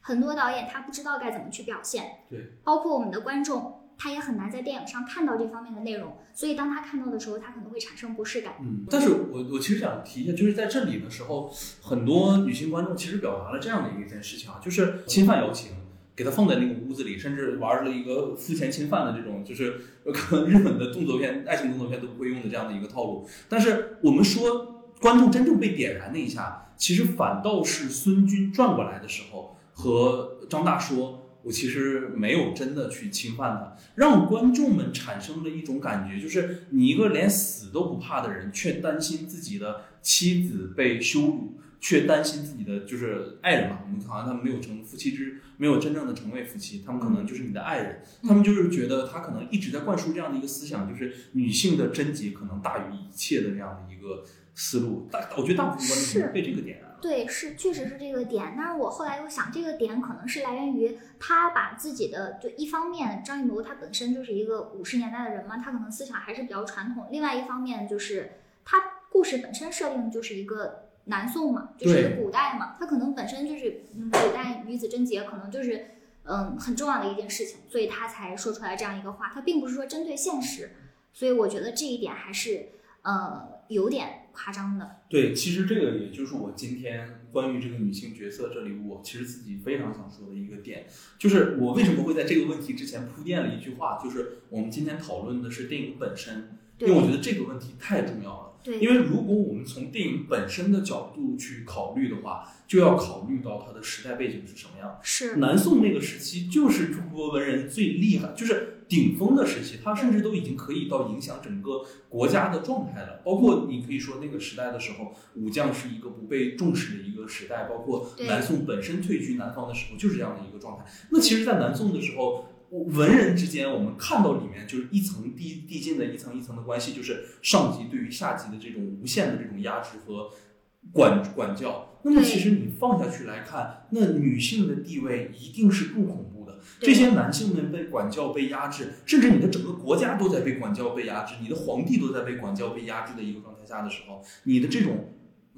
很多导演他不知道该怎么去表现，对，包括我们的观众，他也很难在电影上看到这方面的内容，所以当他看到的时候，他可能会产生不适感。嗯，但是我我其实想提一下，就是在这里的时候，很多女性观众其实表达了这样的一件事情啊，就是侵犯邀请，给他放在那个屋子里，甚至玩了一个付钱侵犯的这种，就是可能日本的动作片、爱情动作片都不会用的这样的一个套路。但是我们说，观众真正被点燃那一下，其实反倒是孙军转过来的时候，和张大说。我其实没有真的去侵犯他，让观众们产生了一种感觉，就是你一个连死都不怕的人，却担心自己的妻子被羞辱，却担心自己的就是爱人嘛。我们好像他们没有成夫妻之，没有真正的成为夫妻，他们可能就是你的爱人。他们就是觉得他可能一直在灌输这样的一个思想，就是女性的贞洁可能大于一切的这样的一个思路。大，我觉得大部分观众被这个点燃。对，是确实是这个点，但是我后来又想，这个点可能是来源于他把自己的，就一方面张艺谋他本身就是一个五十年代的人嘛，他可能思想还是比较传统；另外一方面就是他故事本身设定就是一个南宋嘛，就是古代嘛，它可能本身就是古代女子贞洁，可能就是嗯很重要的一件事情，所以他才说出来这样一个话，他并不是说针对现实，所以我觉得这一点还是呃有点。夸张的，对，其实这个也就是我今天关于这个女性角色这里，我其实自己非常想说的一个点，就是我为什么会在这个问题之前铺垫了一句话，就是我们今天讨论的是电影本身，因为我觉得这个问题太重要了。对，因为如果我们从电影本身的角度去考虑的话，就要考虑到它的时代背景是什么样。是南宋那个时期，就是中国文人最厉害，就是顶峰的时期，它甚至都已经可以到影响整个国家的状态了。包括你可以说那个时代的时候，武将是一个不被重视的一个时代，包括南宋本身退居南方的时候，就是这样的一个状态。那其实，在南宋的时候。文人之间，我们看到里面就是一层递递进的一层一层的关系，就是上级对于下级的这种无限的这种压制和管管教。那么，其实你放下去来看，那女性的地位一定是更恐怖的。这些男性们被管教、被压制，甚至你的整个国家都在被管教、被压制，你的皇帝都在被管教、被压制的一个状态下的时候，你的这种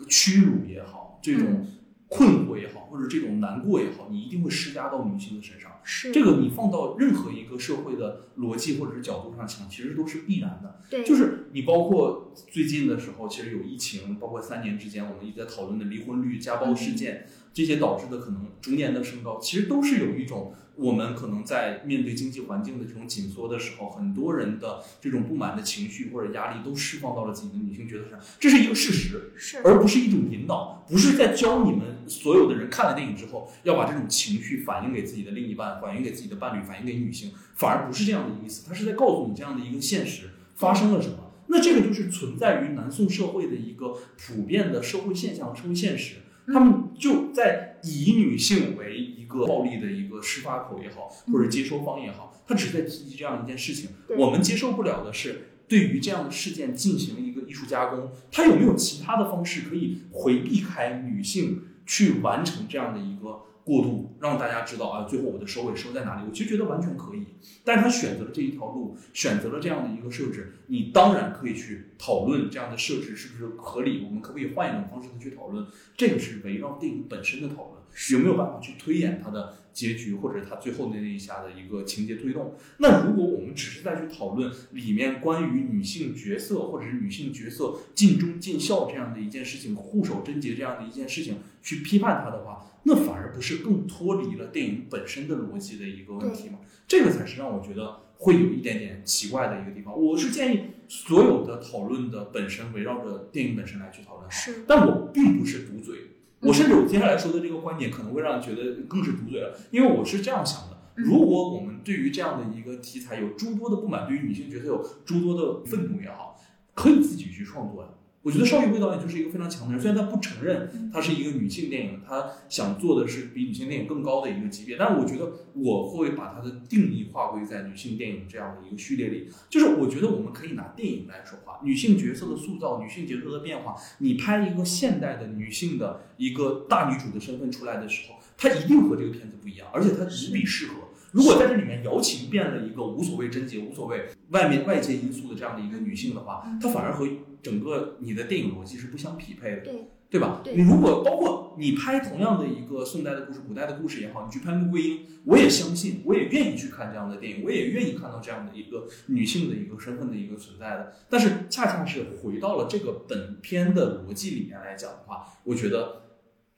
屈辱也好，这种。困惑也好，或者这种难过也好，你一定会施加到女性的身上。是这个，你放到任何一个社会的逻辑或者是角度上讲，其实都是必然的。对，就是你包括最近的时候，其实有疫情，包括三年之间我们一直在讨论的离婚率、家暴事件，这些导致的可能逐年的升高，其实都是有一种。我们可能在面对经济环境的这种紧缩的时候，很多人的这种不满的情绪或者压力都释放到了自己的女性角色上，这是一个事实，是而不是一种引导，不是在教你们所有的人看了电影之后要把这种情绪反映给自己的另一半，反映给自己的伴侣，反映给女性，反而不是这样的意思，他是在告诉你这样的一个现实发生了什么。那这个就是存在于南宋社会的一个普遍的社会现象、社会现实。他们就在以女性为一个暴力的一个施发口也好，或者接收方也好，他只是在提及这样一件事情。我们接受不了的是，对于这样的事件进行一个艺术加工，他有没有其他的方式可以回避开女性去完成这样的一个？过渡让大家知道啊，最后我的收尾收在哪里？我其实觉得完全可以，但是他选择了这一条路，选择了这样的一个设置，你当然可以去讨论这样的设置是不是合理，我们可不可以换一种方式的去讨论？这个是围绕电影本身的讨论，有没有办法去推演它的结局，或者它最后的那一下的一个情节推动？那如果我们只是在去讨论里面关于女性角色或者是女性角色尽忠尽孝这样的一件事情，护守贞洁这样的一件事情去批判它的话，那反而不是更脱离了电影本身的逻辑的一个问题吗？这个才是让我觉得会有一点点奇怪的一个地方。我是建议所有的讨论的本身围绕着电影本身来去讨论，是。但我并不是堵嘴，我甚至我接下来说的这个观点可能会让人觉得更是堵嘴了，因为我是这样想的：如果我们对于这样的一个题材有诸多的不满，对于女性角色有诸多的愤怒也好，可以自己去创作呀。我觉得邵艺辉导演就是一个非常强的人，虽然他不承认他是一个女性电影，他想做的是比女性电影更高的一个级别，但是我觉得我会把它的定义划归在女性电影这样的一个序列里。就是我觉得我们可以拿电影来说话，女性角色的塑造，女性角色的变化，你拍一个现代的女性的一个大女主的身份出来的时候，她一定和这个片子不一样，而且她无比适合。如果在这里面瑶琴变了一个无所谓贞洁、无所谓外面外界因素的这样的一个女性的话，她反而和整个你的电影逻辑是不相匹配的，对对吧？你如果包括你拍同样的一个宋代的故事、古代的故事也好，你去拍穆桂英，我也相信，我也愿意去看这样的电影，我也愿意看到这样的一个女性的一个身份的一个存在的。但是恰恰是回到了这个本片的逻辑里面来讲的话，我觉得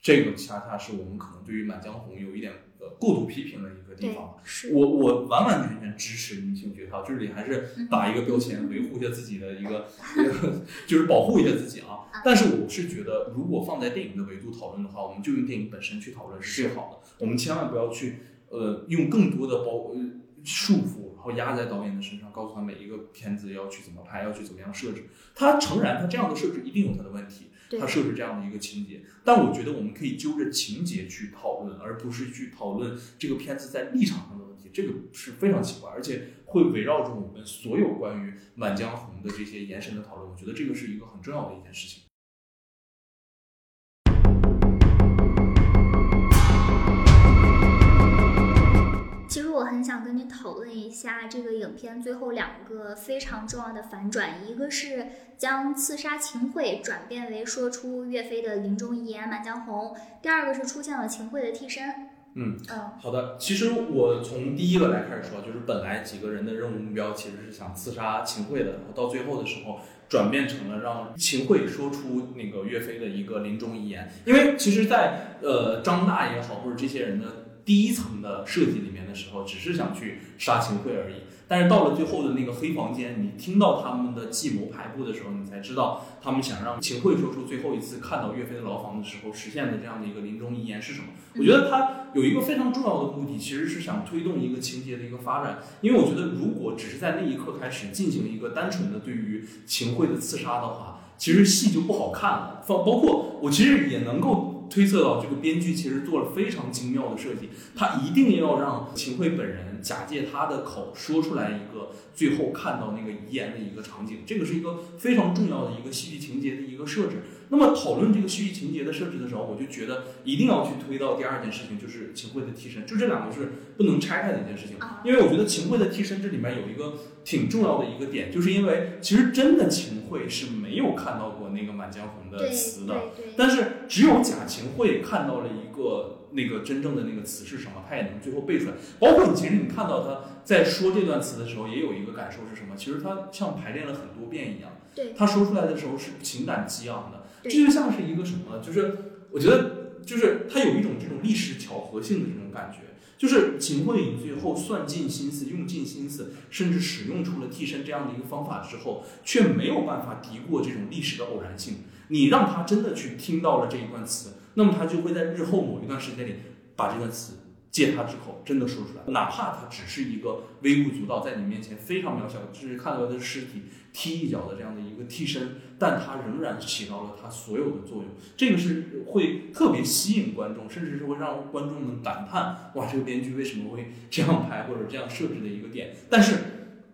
这个恰恰是我们可能对于《满江红》有一点呃过度批评的一个地方。，是，我我完完全全支持女性角条，这里还是打一个标签，维护一下自己的一个，就是保护一下自己啊。但是我是觉得，如果放在电影的维度讨论的话，我们就用电影本身去讨论是最好的。我们千万不要去呃用更多的包呃束缚，然后压在导演的身上，告诉他每一个片子要去怎么拍，要去怎么样设置。他诚然，他这样的设置一定有他的问题，对他设置这样的一个情节，但我觉得我们可以揪着情节去讨论，而不是去讨论这个片子在立场上的问题，这个是非常奇怪，而且会围绕着我们所有关于《满江红》的这些延伸的讨论，我觉得这个是一个很重要的一件事情。其实我很想跟你讨论一下这个影片最后两个非常重要的反转，一个是将刺杀秦桧转变为说出岳飞的临终遗言《满江红》，第二个是出现了秦桧的替身。嗯嗯好的，其实我从第一个来开始说，就是本来几个人的任务目标其实是想刺杀秦桧的，然后到最后的时候转变成了让秦桧说出那个岳飞的一个临终遗言。因为其实在，呃张大也好，或者这些人的第一层的设计里面的时候，只是想去杀秦桧而已。但是到了最后的那个黑房间，你听到他们的计谋排布的时候，你才知道他们想让秦桧说出最后一次看到岳飞的牢房的时候实现的这样的一个临终遗言是什么。我觉得他有一个非常重要的目的，其实是想推动一个情节的一个发展。因为我觉得，如果只是在那一刻开始进行一个单纯的对于秦桧的刺杀的话，其实戏就不好看了。包包括我其实也能够推测到，这个编剧其实做了非常精妙的设计，他一定要让秦桧本人假借他的口说出来一个最后看到那个遗言的一个场景，这个是一个非常重要的一个戏剧情节的一个设置。那么讨论这个戏剧情节的设置的时候，我就觉得一定要去推到第二件事情，就是秦桧的替身，就这两个是不能拆开的一件事情。啊，因为我觉得秦桧的替身这里面有一个挺重要的一个点，就是因为其实真的秦桧是没有看到过那个《满江红》的词的，但是只有假秦桧看到了一个那个真正的那个词是什么，他也能最后背出来。包括你其实你看到他在说这段词的时候，也有一个感受是什么？其实他像排练了很多遍一样，对他说出来的时候是情感激昂的。这就像是一个什么？就是我觉得，就是他有一种这种历史巧合性的这种感觉。就是秦桧你最后算尽心思、用尽心思，甚至使用出了替身这样的一个方法之后，却没有办法敌过这种历史的偶然性。你让他真的去听到了这一段词，那么他就会在日后某一段时间里把这段词借他之口真的说出来，哪怕他只是一个微不足道，在你面前非常渺小，就是看到他的尸体踢一脚的这样的一个替身，但它仍然起到了它所有的作用。这个是会特别吸引观众，甚至是会让观众们感叹：哇，这个编剧为什么会这样拍或者这样设置的一个点。但是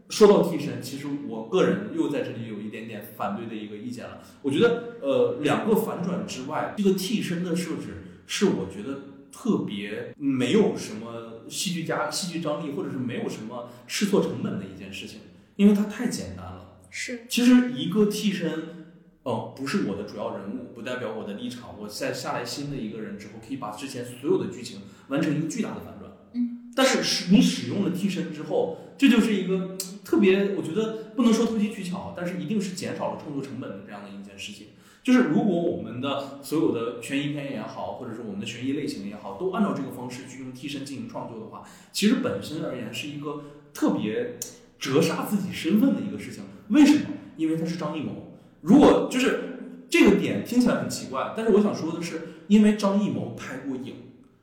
说到替身，其实我个人又在这里有一点点反对的一个意见了。我觉得，呃，两个反转之外，这个替身的设置是我觉得特别没有什么戏剧家戏剧张力，或者是没有什么试错成本的一件事情，因为它太简单了。是其实一个替身，哦，不是我的主要人物，不代表我的立场。我在下来新的一个人之后，可以把之前所有的剧情完成一个巨大的反转。嗯，但是使你使用了替身之后，这就是一个特别，我觉得不能说投机取巧，但是一定是减少了创作成本的这样的一件事情。就是如果我们的所有的悬疑片也好，或者是我们的悬疑类型也好，都按照这个方式去用替身进行创作的话，其实本身而言是一个特别折煞自己身份的一个事情。为什么？因为他是张艺谋。如果就是这个点听起来很奇怪，但是我想说的是，因为张艺谋拍过影，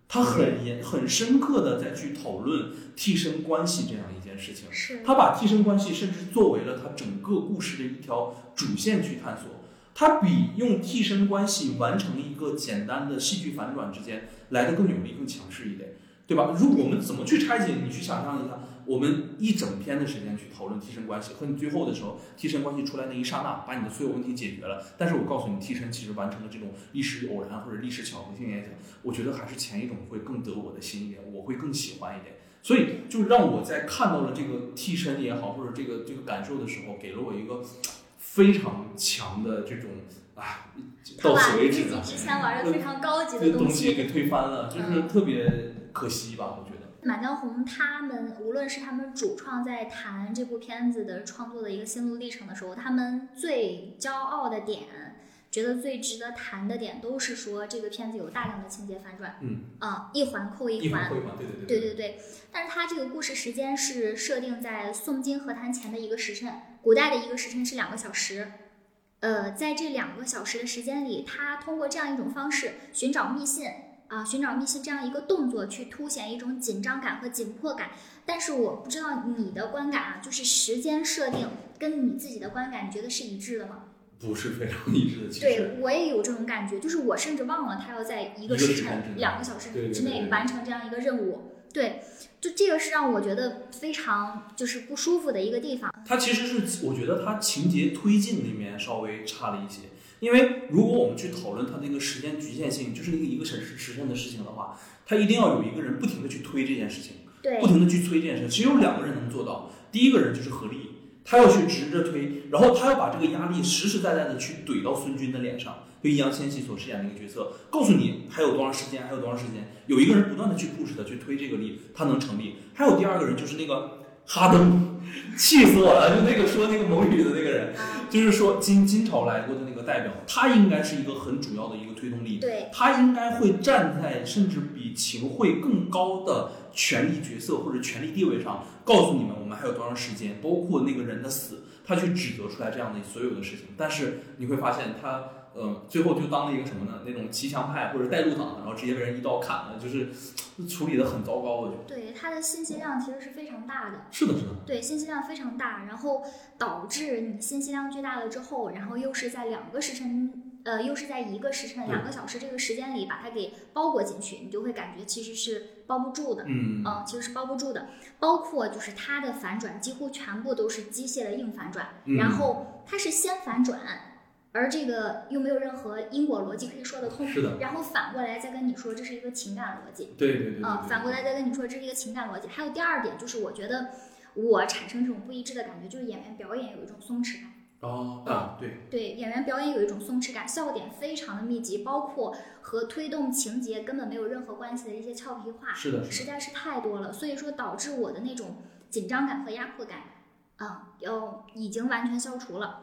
他很严、很深刻的在去讨论替身关系这样一件事情。是，他把替身关系甚至作为了他整个故事的一条主线去探索。他比用替身关系完成一个简单的戏剧反转之间来的更有力、更强势一点，对吧？如果我们怎么去拆解？你去想象一下，我们一整篇的时间去讨论替身关系，和你最后的时候替身关系出来那一刹那，把你的所有问题解决了。但是我告诉你，替身其实完成了这种历史偶然或者历史巧合性也讲，我觉得还是前一种会更得我的心一点，我会更喜欢一点。所以，就让我在看到了这个替身也好，或者这个这个感受的时候，给了我一个非常强的这种啊，到此为止了，之前玩的非常高级的东西。东西给推翻了，就是特别可惜吧，我觉得。满江红他们无论是他们主创在谈这部片子的创作的一个心路历程的时候，他们最骄傲的点，觉得最值得谈的点，都是说这个片子有大量的情节反转，嗯，啊、一环扣一环一环扣，一环，对对对对对。对，但是它这个故事时间是设定在宋金和谈前的一个时辰，古代的一个时辰是两个小时。呃，在这两个小时的时间里，他通过这样一种方式寻找密信啊，寻找密信这样一个动作，去凸显一种紧张感和紧迫感。但是我不知道你的观感啊，就是时间设定跟你自己的观感，你觉得是一致的吗？不是非常一致的，对我也有这种感觉，就是我甚至忘了他要在一一个个时辰两个小时之内完成这样一个任务。对，就这个是让我觉得非常就是不舒服的一个地方。它其实是我觉得它情节推进里面稍微差了一些，因为如果我们去讨论它那个时间局限性，就是那个一个时时辰的事情的话，它一定要有一个人不停的去推这件事情，对不，停的去催这件事情，只有两个人能做到。第一个人就是何力，他要去直着推，然后他要把这个压力实实在在的去怼到孙军的脸上。就易烊千玺所饰演的一个角色，告诉你还有多长时间，还有多长时间，有一个人不断的去 push 他，去推这个力，他能成立。还有第二个人就是那个哈登，气死我了！就那个说那个蒙语的那个人，啊，就是说金金朝来过的那个代表，他应该是一个很主要的一个推动力。对，他应该会站在甚至比秦桧更高的权力角色或者权力地位上，告诉你们我们还有多长时间，包括那个人的死，他去指责出来这样的所有的事情。但是你会发现他，呃，最后就当了一个什么呢？那种骑墙派或者带路党，然后直接被人一刀砍了，就是 处理的很糟糕。我觉得对，它的信息量其实是非常大的。是的，是的，对，信息量非常大，然后导致你信息量巨大了之后，然后又是在两个时辰，呃，又是在一个时辰两个小时这个时间里把它给包裹进去，你就会感觉其实是包不住的。嗯，嗯，其实是包不住的，包括就是它的反转几乎全部都是机械的硬反转，嗯然后它是先反转，而这个又没有任何因果逻辑可以说得通，是的，然后反过来再跟你说这是一个情感逻辑，对对对对啊、对反过来再跟你说这是一个情感逻辑。还有第二点就是我觉得我产生这种不一致的感觉，就是演员表演有一种松弛感。哦，啊，对，对演员表演有一种松弛感，笑点非常的密集，包括和推动情节根本没有任何关系的一些俏皮话，是的，是的，实在是太多了，所以说导致我的那种紧张感和压迫感，啊、要已经完全消除了。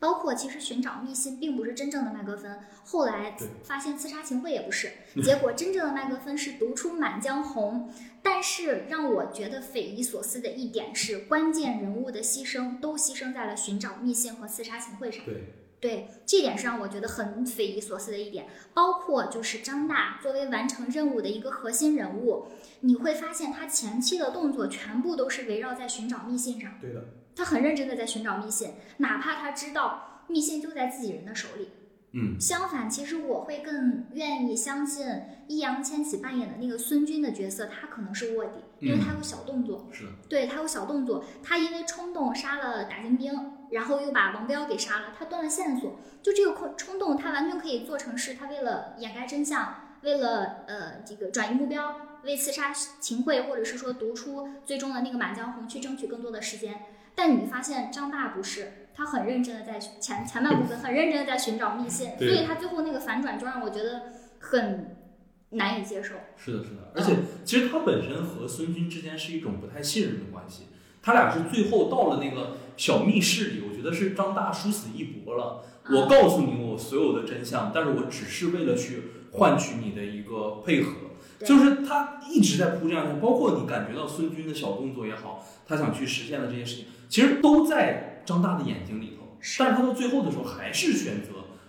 包括其实寻找密信并不是真正的麦格芬，后来发现刺杀秦桧也不是，结果真正的麦格芬是读出《满江红》。但是让我觉得匪夷所思的一点是，关键人物的牺牲都牺牲在了寻找密信和刺杀秦桧上。对，对，这点是让我觉得很匪夷所思的一点。包括就是张大作为完成任务的一个核心人物，你会发现他前期的动作全部都是围绕在寻找密信上，对的，他很认真的在寻找密信，哪怕他知道密信就在自己人的手里。嗯，相反，其实我会更愿意相信易烊千玺扮演的那个孙军的角色，他可能是卧底，因为他有小动作。是，对他有小动作，他因为冲动杀了打金兵，然后又把王彪给杀了，他断了线索。就这个冲冲动，他完全可以做成是他为了掩盖真相，为了呃这个转移目标，为刺杀秦桧，或者是说读出最终的那个满江红去争取更多的时间。但你发现张大不是，他很认真的在前前半部分很认真的在寻找密信，所以他最后那个反转就让我觉得很难以接受。是的，是的，而且其实他本身和孙军之间是一种不太信任的关系，他俩是最后到了那个小密室里，我觉得是张大殊死一搏了。我告诉你我所有的真相，但是我只是为了去换取你的一个配合。对就是他一直在铺这样的，包括你感觉到孙军的小动作也好，他想去实现的这些事情，其实都在张大的眼睛里头。是但是他到最后的时候还是选择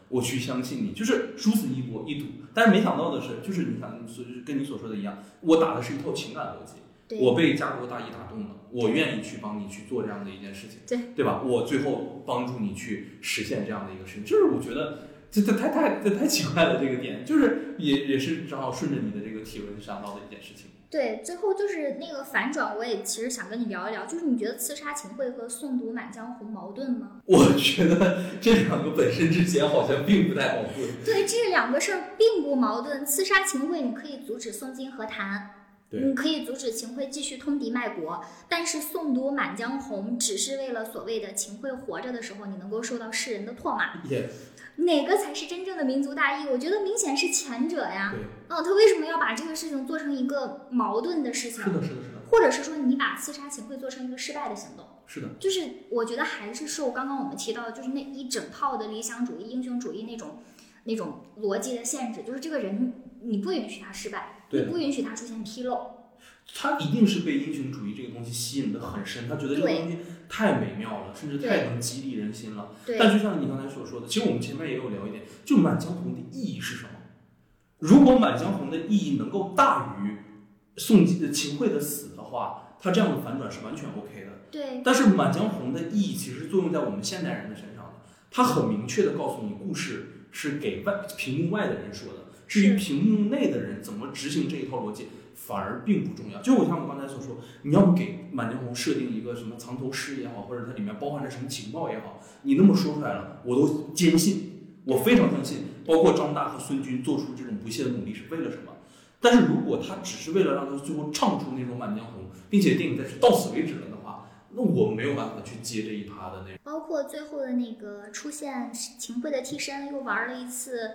我去相信你，就是殊死一搏一赌。但是没想到的是，就是你想所跟你所说的一样，我打的是一套情感逻辑，我被家国大义打动了，我愿意去帮你去做这样的一件事情，对对吧？我最后帮助你去实现这样的一个事情，就是我觉得这这太太这太奇怪了，这个点就是也也是正好顺着你的这个提问想到的一件事情。对，最后就是那个反转，我也其实想跟你聊一聊，就是你觉得刺杀秦桧和诵读《满江红》矛盾吗？我觉得这两个本身之间好像并不太矛盾。对，这两个事儿并不矛盾。刺杀秦桧，你可以阻止宋金和谈，你可以阻止秦桧继续通敌卖国，但是诵读《满江红》只是为了所谓的秦桧活着的时候，你能够受到世人的唾骂。也哪个才是真正的民族大义？我觉得明显是前者呀。对，哦，他为什么要把这个事情做成一个矛盾的事情？是的，是的，是的，或者是说你把刺杀秦桧做成一个失败的行动？是的，就是我觉得还是受刚刚我们提到的，就是那一整套的理想主义、英雄主义那种那种逻辑的限制，就是这个人你不允许他失败，你不允许他出现纰漏。他一定是被英雄主义这个东西吸引的很深，他觉得这个东西太美妙了，甚至太能激励人心了。对，但就像你刚才所说的，其实我们前面也有聊一点，就《满江红》的意义是什么？如果《满江红》的意义能够大于宋呃秦桧的死的话，他这样的反转是完全 OK 的。对但是《满江红》的意义其实作用在我们现代人的身上的，它很明确的告诉你，故事是给外屏幕外的人说的，至于屏幕内的人怎么执行这一套逻辑，反而并不重要。就我像我刚才所说，你要不给《满江红》设定一个什么藏头诗也好，或者它里面包含着什么情报也好，你那么说出来了，我都坚信，我非常相信，包括张大和孙军做出这种不懈的努力是为了什么。但是如果他只是为了让他最后唱出那种《满江红》，并且电影再是到此为止了的话，那我没有办法去接这一趴的那种。包括最后的那个出现秦桧的替身，又玩了一次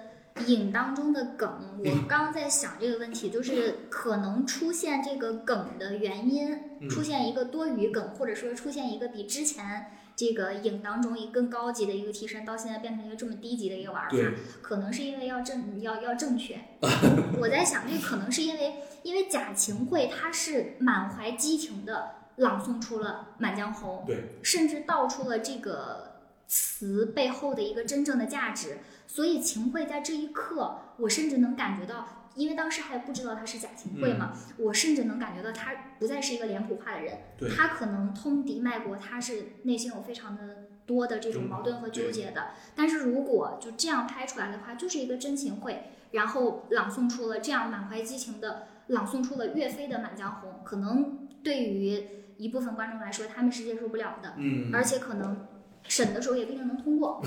影当中的梗。我刚刚在想这个问题，就是可能出现这个梗的原因，嗯出现一个多余梗，或者说出现一个比之前这个影当中一个更高级的一个提升，到现在变成一个这么低级的一个玩法，可能是因为要正要要正确。我在想，这可能是因为因为贾晴慧她是满怀激情的朗诵出了《满江红》，对，甚至道出了这个词背后的一个真正的价值。所以秦桧在这一刻，我甚至能感觉到，因为当时还不知道他是假秦桧嘛，我甚至能感觉到他不再是一个脸谱化的人，他可能通敌卖国，他是内心有非常的多的这种嗯矛盾和纠结的。但是如果就这样拍出来的话，就是一个真秦桧，然后朗诵出了这样满怀激情的朗诵出了岳飞的《满江红》，可能对于一部分观众来说，他们是接受不了的，嗯，而且可能审的时候也不一定能通过。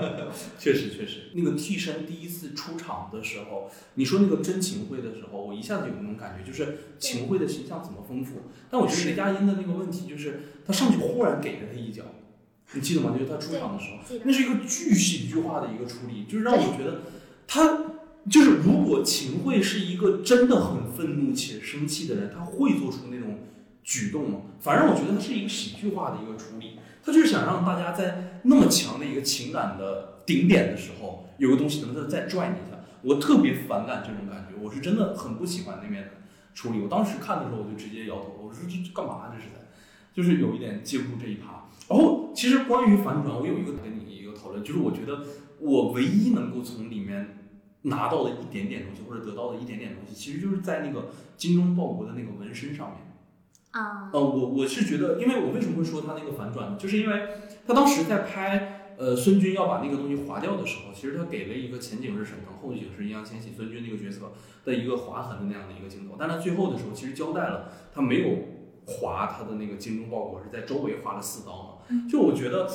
确实确实，那个替身第一次出场的时候，你说那个真秦桧的时候，我一下子有那种感觉，就是秦桧的形象怎么丰富。但我觉得雷佳音的那个问题就是，他上去忽然给了他一脚，你记得吗？就是他出场的时候，那是一个巨喜剧化的一个处理，就是让我觉得他就是如果秦桧是一个真的很愤怒且生气的人，他会做出那种举动吗？反正我觉得他是一个喜剧化的一个处理，他就是想让大家在那么强的一个情感的顶点的时候，有个东西能再再拽你一下。我特别反感这种感觉，我是真的很不喜欢那面的处理。我当时看的时候，我就直接摇头，我说这这干嘛这是在，就是有一点接不住这一趴。然后其实关于反转，我有一个跟你一个讨论，就是我觉得我唯一能够从里面拿到的一点点东西，或者得到的一点点东西，其实就是在那个精忠报国的那个纹身上面。啊、呃，我我是觉得，因为我为什么会说他那个反转呢？就是因为他当时在拍呃孙军要把那个东西划掉的时候，其实他给了一个前景是沈腾，后景是易烊千玺，孙军那个角色的一个划痕的那样的一个镜头。但他最后的时候，其实交代了他没有划他的那个精忠报国，是在周围划了四刀嘛。嗯就我觉得。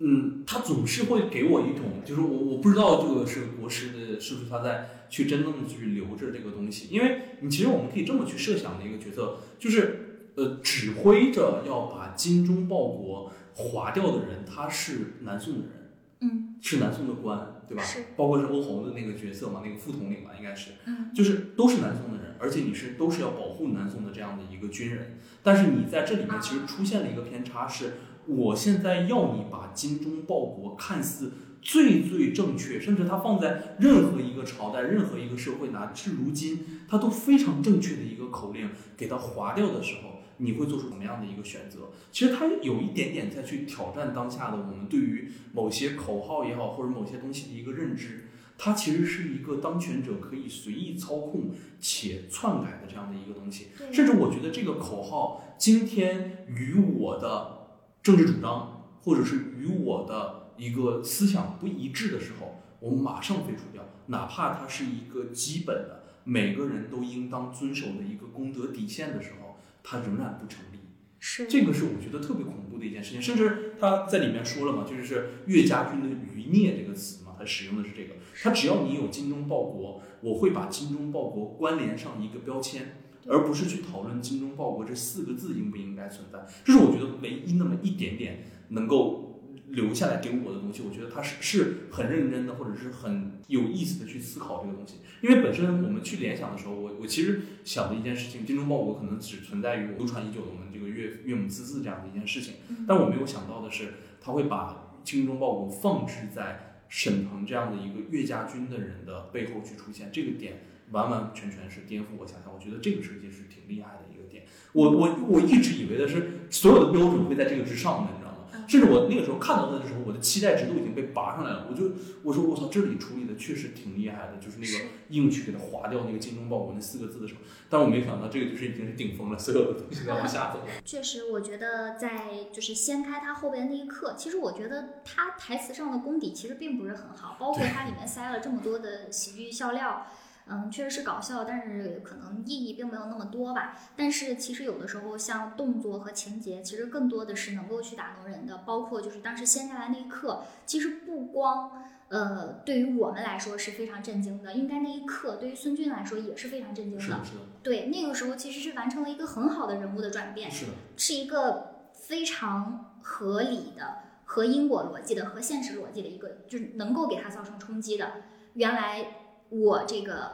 嗯，他总是会给我一种，就是我我不知道这个是国师的，是不是他在去真正的去留着这个东西，因为你其实我们可以这么去设想的一个角色，就是呃，指挥着要把精忠报国划掉的人，他是南宋的人，嗯，是南宋的官，对吧？是，包括是欧侯的那个角色嘛，那个副统领吧，应该是，嗯，就是都是南宋的人，而且你是都是要保护南宋的这样的一个军人，但是你在这里面其实出现了一个偏差，是我现在要你把精忠报国看似最最正确，甚至它放在任何一个朝代、任何一个社会，乃至如今，它都非常正确的一个口令，给它划掉的时候，你会做出什么样的一个选择？其实它有一点点在去挑战当下的我们对于某些口号也好，或者某些东西的一个认知。它其实是一个当权者可以随意操控且篡改的这样的一个东西。甚至我觉得这个口号今天与我的政治主张，或者是与我的一个思想不一致的时候，我们马上废除掉，哪怕它是一个基本的每个人都应当遵守的一个公德底线的时候，它仍然不成立。是这个是我觉得特别恐怖的一件事情，甚至他在里面说了嘛，就是岳家军的余孽这个词嘛，他使用的是这个。他只要你有精忠报国，我会把精忠报国关联上一个标签，而不是去讨论精忠报国这四个字应不应该存在。这是我觉得唯一那么一点点能够。留下来给我的东西，我觉得他是是很认真的，或者是很有意思的去思考这个东西。因为本身我们去联想的时候，我我其实想的一件事情，精忠报国可能只存在于流传已久的我们这个岳岳母刺字这样的一件事情。但我没有想到的是，他会把精忠报国放置在沈腾这样的一个岳家军的人的背后去出现，这个点完完全全是颠覆我想象。我觉得这个设计是挺厉害的一个点。我我我一直以为的是所有的标准会在这个之上的。甚至我那个时候看到他的时候，我的期待值都已经被拔上来了。我就我说我操，这里处理的确实挺厉害的，就是那个硬去给他划掉那个“精忠报国”那四个字的时候。但我没想到这个就是已经是顶峰了，所有的东西在往下走。确实，我觉得在就是掀开他后边那一刻，其实我觉得他台词上的功底其实并不是很好，包括它里面塞了这么多的喜剧笑料。嗯，确实是搞笑，但是可能意义并没有那么多吧。但是其实有的时候，像动作和情节，其实更多的是能够去打动人的。包括就是当时掀下来那一刻，其实不光呃对于我们来说是非常震惊的，应该那一刻对于孙俊来说也是非常震惊的。是的，是的。对，那个时候其实是完成了一个很好的人物的转变，是的，是一个非常合理的、和因果逻辑的、和现实逻辑的一个，就是能够给他造成冲击的。原来。我这个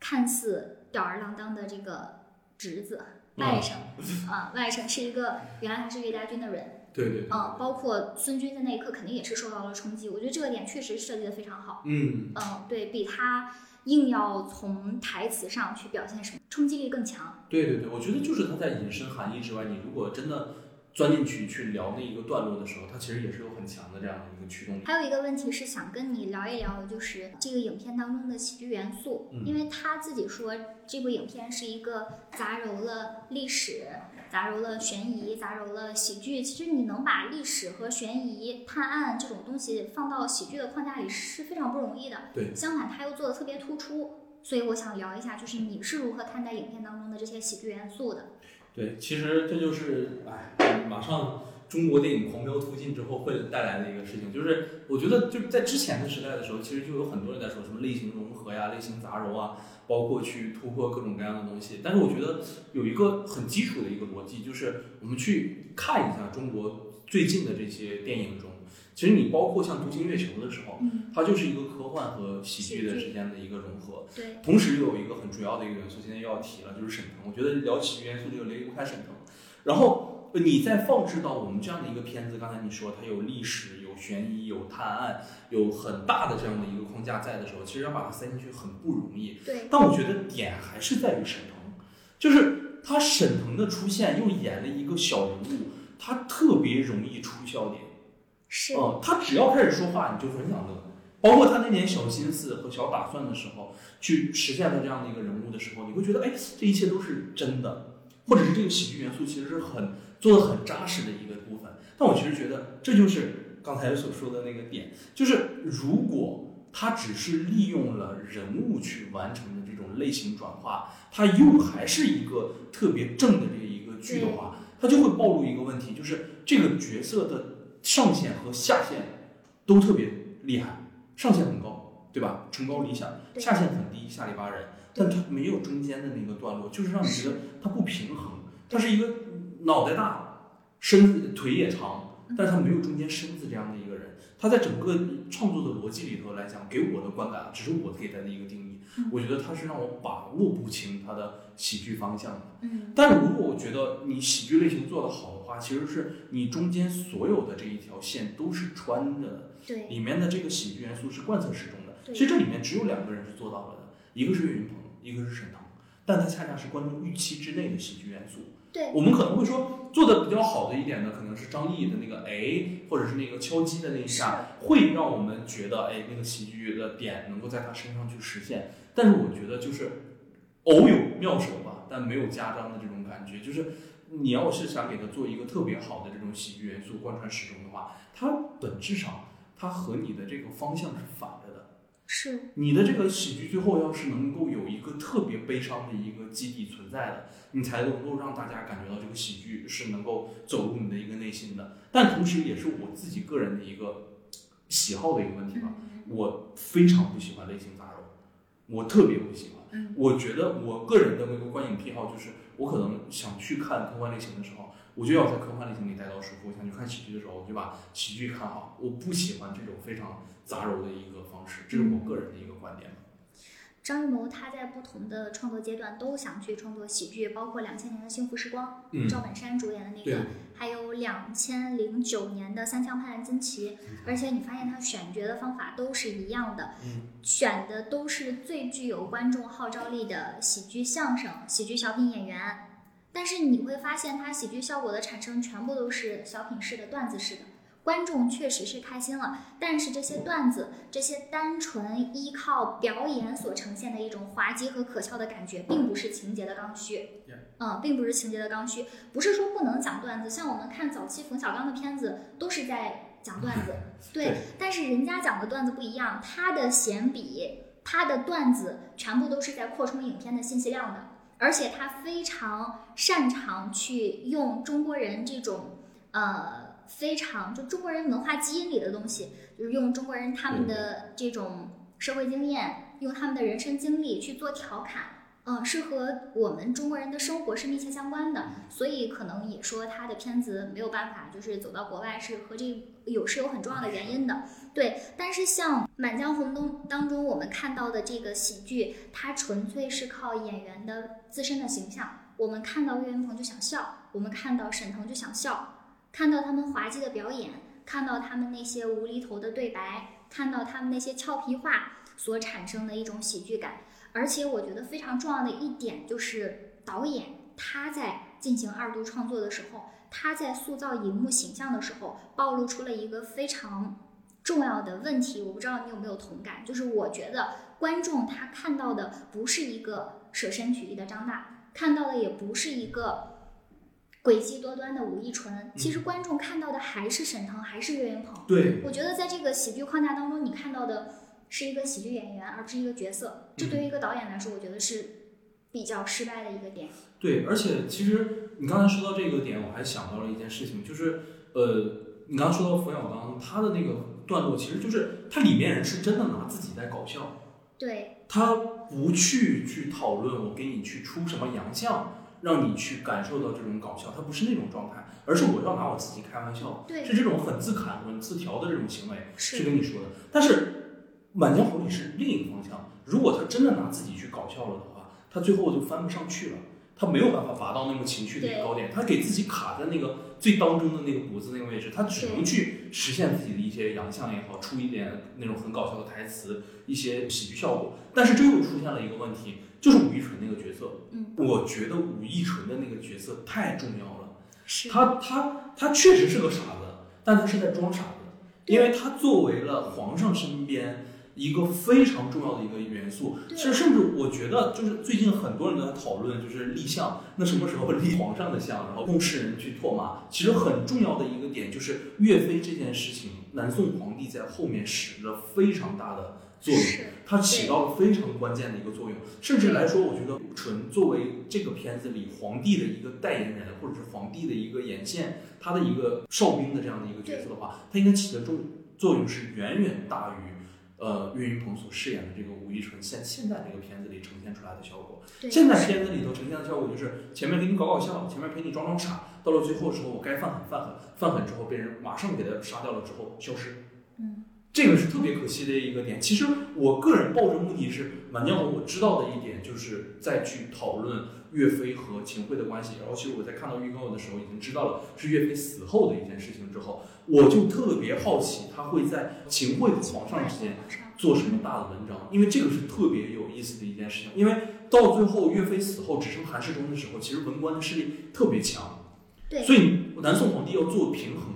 看似吊儿郎当的这个侄子外甥啊，外甥是一个原来他是岳家军的人，对对，嗯，包括孙军在那一刻肯定也是受到了冲击。我觉得这个点确实设计的非常好，嗯嗯，对比他硬要从台词上去表现什么，冲击力更强。对对对，我觉得就是他在引申含义之外，你如果真的。钻进去去聊那一个段落的时候，它其实也是有很强的这样的一个驱动力。还有一个问题是想跟你聊一聊，就是这个影片当中的喜剧元素，因为他自己说这部影片是一个杂糅了历史、杂糅了悬疑、杂糅了喜剧。其实你能把历史和悬疑、探案这种东西放到喜剧的框架里是非常不容易的。对，相反他又做的特别突出，所以我想聊一下，就是你是如何看待影片当中的这些喜剧元素的？对，其实这就是，哎，马上中国电影狂飙突进之后会带来的一个事情，就是我觉得就在之前的时代的时候，其实就有很多人在说什么类型融合呀、类型杂糅啊，包括去突破各种各样的东西。但是我觉得有一个很基础的一个逻辑，就是我们去看一下中国最近的这些电影中。其实你包括像《独行月球》的时候，它就是一个科幻和喜剧的之间的一个融合。对，同时又有一个很主要的一个元素，今天又要提了，就是沈腾。我觉得聊喜剧元素就离不开沈腾。然后你再放置到我们这样的一个片子，刚才你说它有历史、有悬疑、有探案，有很大的这样的一个框架在的时候，其实要把它塞进去很不容易。对。但我觉得点还是在于沈腾，就是他沈腾的出现又演了一个小人物，他特别容易出笑点。是，他只要开始说话，你就很想乐。包括他那点小心思和小打算的时候，去实现了这样的一个人物的时候，你会觉得，哎，这一切都是真的，或者是这个喜剧元素其实是很做的很扎实的一个部分。但我其实觉得，这就是刚才所说的那个点，就是如果他只是利用了人物去完成的这种类型转化，他又还是一个特别正的这一个剧的话，他就会暴露一个问题，就是这个角色的。上限和下限都特别厉害，上限很高，对吧？崇高理想，下限很低，下里巴人。但他没有中间的那个段落，就是让你觉得他不平衡。他是一个脑袋大，身子腿也长，但是他没有中间身子这样的一个人。他在整个创作的逻辑里头来讲，给我的观感，只是我给他的一个定义。我觉得他是让我把握不清他的喜剧方向的。嗯，但如果我觉得你喜剧类型做得好的话，其实是你中间所有的这一条线都是穿着的，对，里面的这个喜剧元素是贯彻始终的。对，其实这里面只有两个人是做到了的，一个是岳云鹏，一个是沈腾，但他恰恰是观众预期之内的喜剧元素。对，我们可能会说做的比较好的一点呢，可能是张译的那个哎，或者是那个敲击的那一下，会让我们觉得哎，那个喜剧的点能够在他身上去实现。但是我觉得就是偶有妙手吧，但没有家章的这种感觉。就是你要是想给他做一个特别好的这种喜剧元素贯穿始终的话，它本质上它和你的这个方向是反。是你的这个喜剧最后要是能够有一个特别悲伤的一个基底存在的，你才能够让大家感觉到这个喜剧是能够走入你的一个内心的。但同时也是我自己个人的一个喜好的一个问题吧。我非常不喜欢类型杂糅。我特别不喜欢。嗯我觉得我个人的那个观影癖好就是，我可能想去看科幻类型的时候，我就要在科幻类型里待到舒服；我想去看喜剧的时候，我就把喜剧看好。我不喜欢这种非常杂糅的一个方式，这是我个人的一个观点。张艺谋他在不同的创作阶段都想去创作喜剧，包括两千年的《幸福时光》，嗯，赵本山主演的那个，还有两千零九年的《三枪拍案惊奇》，而且你发现他选角的方法都是一样的，嗯选的都是最具有观众号召力的喜剧相声、喜剧小品演员。但是你会发现，它喜剧效果的产生全部都是小品式的、段子式的。观众确实是开心了，但是这些段子，这些单纯依靠表演所呈现的一种滑稽和可笑的感觉，并不是情节的刚需。嗯，并不是情节的刚需，不是说不能讲段子。像我们看早期冯小刚的片子，都是在讲段子，对对。但是人家讲的段子不一样，他的闲笔，他的段子全部都是在扩充影片的信息量的，而且他非常擅长去用中国人这种呃。非常就中国人文化基因里的东西，就是用中国人他们的这种社会经验，用他们的人生经历去做调侃，嗯，是和我们中国人的生活是密切相关的，所以可能也说他的片子没有办法就是走到国外，是和这有是有很重要的原因的，对。但是像《满江红》中当中我们看到的这个喜剧，它纯粹是靠演员的自身的形象，我们看到岳云鹏就想笑，我们看到沈腾就想笑。看到他们滑稽的表演，看到他们那些无厘头的对白，看到他们那些俏皮话所产生的一种喜剧感。而且我觉得非常重要的一点就是，导演他在进行二度创作的时候，他在塑造荧幕形象的时候，暴露出了一个非常重要的问题。我不知道你有没有同感，就是我觉得观众他看到的不是一个舍身取义的张大，看到的也不是一个。诡计多端的吴亦纯，其实观众看到的还是沈腾，还是岳云鹏。对，我觉得在这个喜剧框架当中，你看到的是一个喜剧演员，而不是一个角色。这对于一个导演来说，我觉得是比较失败的一个点。对，而且其实你刚才说到这个点，我还想到了一件事情，就是呃，你刚刚说到冯小刚他的那个段落，其实就是他里面人是真的拿自己在搞笑，对，他不去去讨论我给你去出什么洋相。让你去感受到这种搞笑，他不是那种状态，而是我要拿我自己开玩笑，对是这种很自砍、很自调的这种行为去是跟你说的。但是《满江红》里是另一个方向，如果他真的拿自己去搞笑了的话，他最后就翻不上去了，他没有办法拔到那个情绪的一个高点，他给自己卡在那个最当中的那个脖子那个位置，他只能去实现自己的一些洋相也好，出一点那种很搞笑的台词，一些喜剧效果。但是这又出现了一个问题。就是吴亦纯那个角色，嗯，我觉得吴亦纯的那个角色太重要了。是他他他确实是个傻子，但他是在装傻子，因为他作为了皇上身边一个非常重要的一个元素。其实甚至我觉得，就是最近很多人都在讨论，就是立像，那什么时候立皇上的像，然后供世人去唾骂。其实很重要的一个点就是岳飞这件事情，南宋皇帝在后面使了非常大的。作用，它起到了非常关键的一个作用。甚至来说，我觉得纯作为这个片子里皇帝的一个代言人，或者是皇帝的一个眼线，他的一个哨兵的这样的一个角色的话，他应该起的重作用是远远大于呃岳云鹏所饰演的这个吴一纯现现在这个片子里呈现出来的效果。现在片子里头呈现的效果就是前面给你搞搞笑，前面陪你装装傻，到了最后的时候，我该犯狠犯狠，犯狠之后被人马上给他杀掉了之后消失。嗯。这个是特别可惜的一个点。其实我个人抱着目的是，《满江红》我知道的一点就是再去讨论岳飞和秦桧的关系。然后，其实我在看到预告的时候已经知道了是岳飞死后的一件事情之后，我就特别好奇他会在秦桧和皇上之间做什么大的文章，因为这个是特别有意思的一件事情。因为到最后岳飞死后只剩韩世忠的时候，其实文官的势力特别强，对，所以南宋皇帝要做平衡了。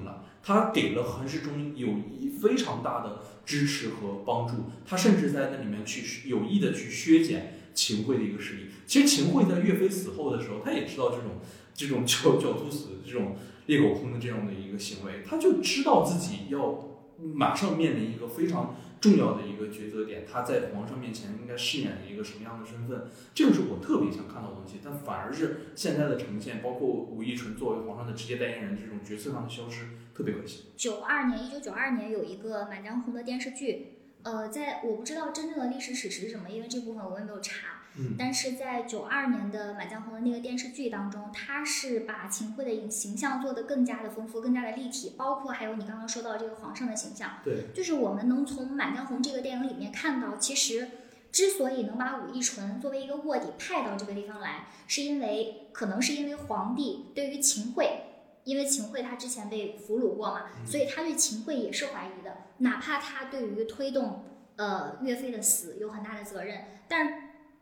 他给了韩世忠有一非常大的支持和帮助，他甚至在那里面去有意的去削减秦桧的一个势力。其实秦桧在岳飞死后的时候，他也知道这种这种狡狡兔死、这种猎狗烹的这样的一个行为，他就知道自己要马上面临一个非常重要的一个抉择点，他在皇上面前应该饰演一个什么样的身份，这个是我特别想看到的东西。但反而是现在的呈现，包括吴亦纯作为皇上的直接代言人这种角色上的消失。特别可惜。九二年，一九九二年有一个《满江红》的电视剧，呃，在我不知道真正的历史史实是什么，因为这部分我也没有查。嗯但是在九二年的《满江红》的那个电视剧当中，他是把秦桧的影形象做得更加的丰富、更加的立体，包括还有你刚刚说到这个皇上的形象，对，就是我们能从《满江红》这个电影里面看到，其实之所以能把武义纯作为一个卧底派到这个地方来，是因为可能是因为皇帝对于秦桧。因为秦桧他之前被俘虏过嘛，所以他对秦桧也是怀疑的，哪怕他对于推动呃岳飞的死有很大的责任，但是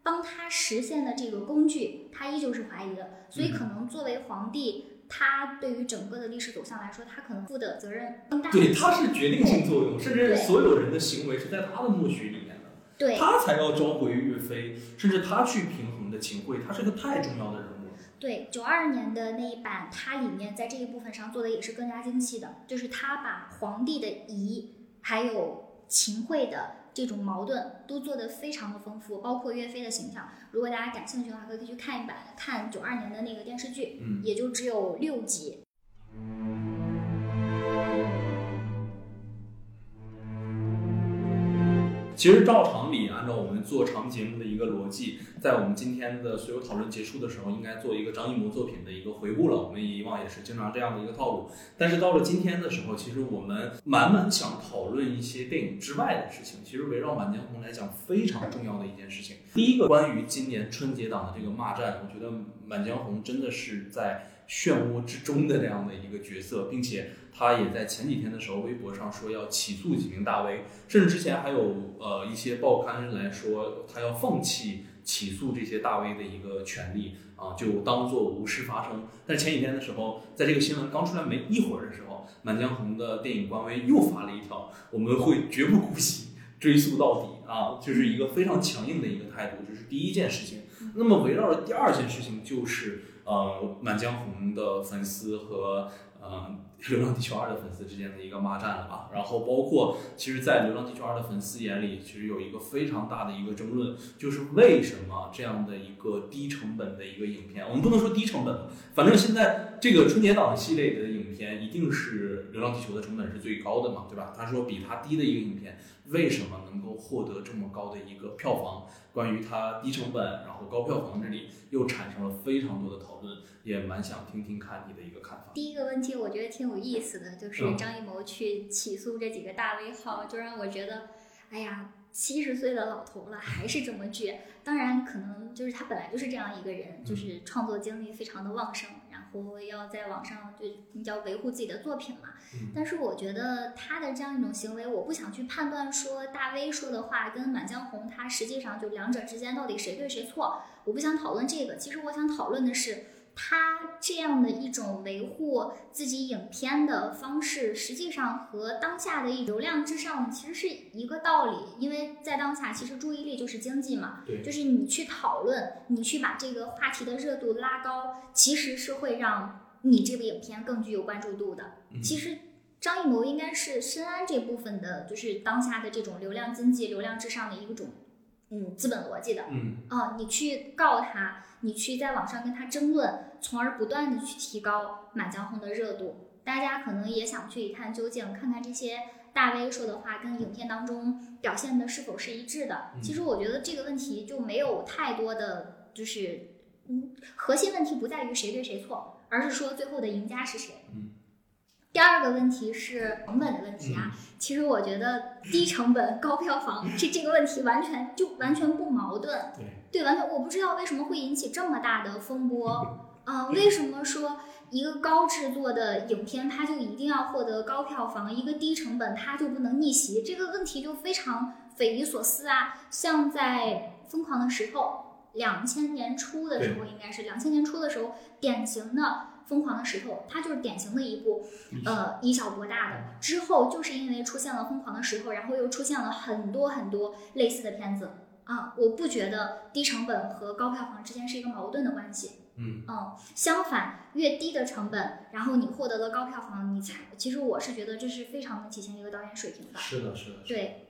帮他实现的这个工具，他依旧是怀疑的。所以可能作为皇帝，他对于整个的历史走向来说，他可能负的责任更大。对，他是决定性作用，甚至所有人的行为是在他的默许里面的，对他才要召回岳飞，甚至他去平衡的秦桧，他是个太重要的人物。对，九二年的那一版，它里面在这一部分上做的也是更加精细的，就是他把皇帝的疑，还有秦桧的这种矛盾都做得非常的丰富，包括岳飞的形象。如果大家感兴趣的话，可以去看一版，看九二年的那个电视剧，嗯，也就只有六集。其实照常理，按照我们做长节目的一个逻辑，在我们今天的所有讨论结束的时候，应该做一个张艺谋作品的一个回顾了。我们以往也是经常这样的一个套路。但是到了今天的时候，其实我们满满想讨论一些电影之外的事情。其实围绕《满江红》来讲，非常重要的一件事情。第一个，关于今年春节档的这个骂战，我觉得《满江红》真的是在漩涡之中的这样的一个角色，并且他也在前几天的时候微博上说要起诉几名大 V，甚至之前还有呃一些报刊来说他要放弃起诉这些大 V 的一个权利啊，就当做无事发生。但是前几天的时候，在这个新闻刚出来没一会儿的时候，《满江红》的电影官微又发了一条，我们会绝不姑息，追溯到底啊，就是一个非常强硬的一个态度，这是第一件事情。那么围绕着第二件事情就是。呃，《满江红》的粉丝和呃《流浪地球二》的粉丝之间的一个骂战了吧？然后包括其实，在《流浪地球二》的粉丝眼里，其实有一个非常大的一个争论，就是为什么这样的一个低成本的一个影片，我们不能说低成本，反正现在这个春节档系列的影片一定是《流浪地球》的成本是最高的嘛，对吧？他说比它低的一个影片，为什么能够获得这么高的一个票房？关于它低成本然后高票房这里又产生了非常多的讨论，也蛮想听听看你的一个看法。第一个问题我觉得挺有意思的，就是嗯张艺谋去起诉这几个大 V 号，就让我觉得，哎呀，七十岁的老头了还是这么倔。当然，可能就是他本来就是这样一个人，就是创作精力非常的旺盛，然后要在网上就你要维护自己的作品嘛。嗯但是我觉得他的这样一种行为，我不想去判断说大 V 说的话跟《满江红》它实际上就两者之间到底谁对谁错，我不想讨论这个。其实我想讨论的是。他这样的一种维护自己影片的方式，实际上和当下的一流量至上其实是一个道理。因为在当下，其实注意力就是经济嘛，就是你去讨论，你去把这个话题的热度拉高，其实是会让你这部影片更具有关注度的。嗯其实张艺谋应该是深谙这部分的，就是当下的这种流量经济、流量至上的一种嗯资本逻辑的。嗯啊，你去告他，你去在网上跟他争论，从而不断的去提高《满江红》的热度。大家可能也想去一探究竟，看看这些大 V 说的话跟影片当中表现的是否是一致的。嗯其实我觉得这个问题就没有太多的，就是嗯，核心问题不在于谁对谁错，而是说最后的赢家是谁。嗯。第二个问题是成本的问题啊，嗯其实我觉得低成本高票房这这个问题完全就完全不矛盾。对，对，完全我不知道为什么会引起这么大的风波啊、为什么说一个高制作的影片它就一定要获得高票房，一个低成本它就不能逆袭？这个问题就非常匪夷所思啊！像在《疯狂的石头》两千年初的时候，应该是两千年初的时候，典型的《疯狂的石头》，它就是典型的一部呃以小博大的。之后就是因为出现了《疯狂的石头》，然后又出现了很多很多类似的片子。啊，我不觉得低成本和高票房之间是一个矛盾的关系。嗯嗯，相反，越低的成本，然后你获得了高票房，你才其实我是觉得这是非常能体现一个导演水平的。是的，是的，是的。对，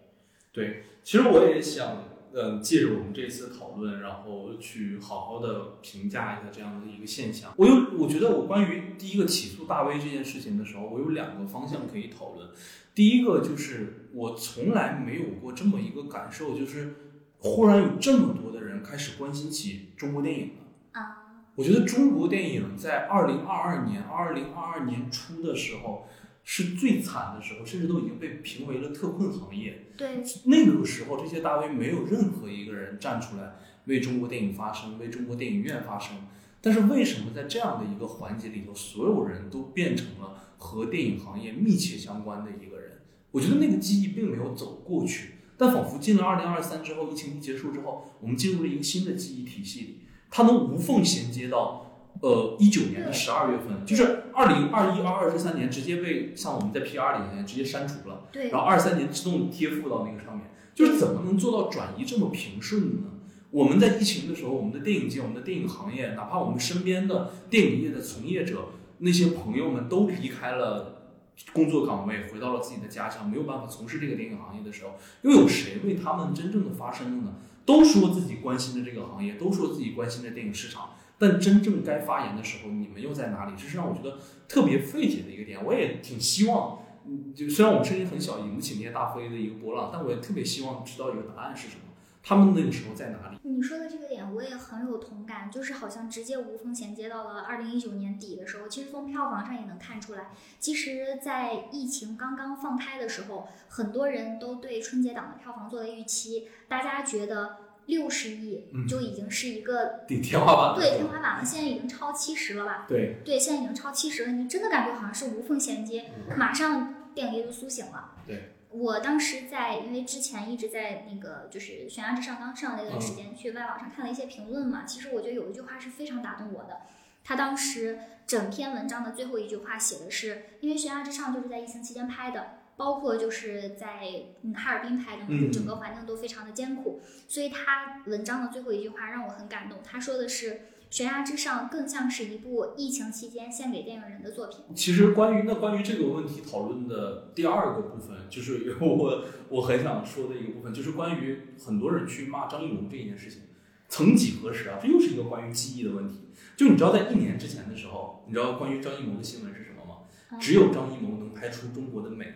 对，其实我也想呃，借着我们这次讨论，然后去好好的评价一下这样的一个现象。我有，我觉得我关于第一个起诉大 V 这件事情的时候，我有两个方向可以讨论。第一个就是我从来没有过这么一个感受，就是忽然有这么多的人开始关心起中国电影了。啊，我觉得中国电影在二零二二年、二零二二年初的时候是最惨的时候，甚至都已经被评为了特困行业。对，那个时候，这些大 V 没有任何一个人站出来为中国电影发声，为中国电影院发声。但是为什么在这样的一个环节里头，所有人都变成了和电影行业密切相关的一个人？我觉得那个记忆并没有走过去，但仿佛进了二零二三之后，疫情一结束之后，我们进入了一个新的记忆体系里，它能无缝衔接到。呃，一九年的十二月份，就是二零二一、二二这三年直接被像我们在 P R 里面直接删除了，对，然后二三年自动贴附到那个上面，就是怎么能做到转移这么平顺呢？我们在疫情的时候，我们的电影界、我们的电影行业，哪怕我们身边的电影业的从业者那些朋友们都离开了工作岗位，回到了自己的家乡，没有办法从事这个电影行业的时候，又有谁为他们真正的发声了呢？都说自己关心的这个行业，都说自己关心的电影市场。但真正该发言的时候，你们又在哪里？这是让我觉得特别费解的一个点。我也挺希望，嗯，就虽然我们声音很小，引不起那些大飞的一个波浪，但我也特别希望知道一个答案是什么。他们那个时候在哪里？你说的这个点我也很有同感，就是好像直接无缝衔接到了二零一九年底的时候。其实从票房上也能看出来，其实，在疫情刚刚放开的时候，很多人都对春节档的票房做了预期，大家觉得。六十亿就已经是一个顶天花板，对天花板了。现在已经超七十了吧？对对，现在已经超七十了。你真的感觉好像是无缝衔接，马上电影业就苏醒了。对，我当时在，因为之前一直在那个就是《悬崖之上》刚上那段时间，去外网上看了一些评论嘛。其实我觉得有一句话是非常打动我的。他当时整篇文章的最后一句话写的是，因为《悬崖之上》就是在疫情期间拍的。包括就是在嗯哈尔滨拍的，整个环境都非常的艰苦，所以他文章的最后一句话让我很感动。他说的是《悬崖之上》更像是一部疫情期间献给电影人的作品。其实关于那关于这个问题讨论的第二个部分，就是我我很想说的一个部分，就是关于很多人去骂张艺谋这一件事情。曾几何时啊，这又是一个关于记忆的问题。就你知道在一年之前的时候，你知道关于张艺谋的新闻是什么吗？只有张艺谋能拍出中国的美。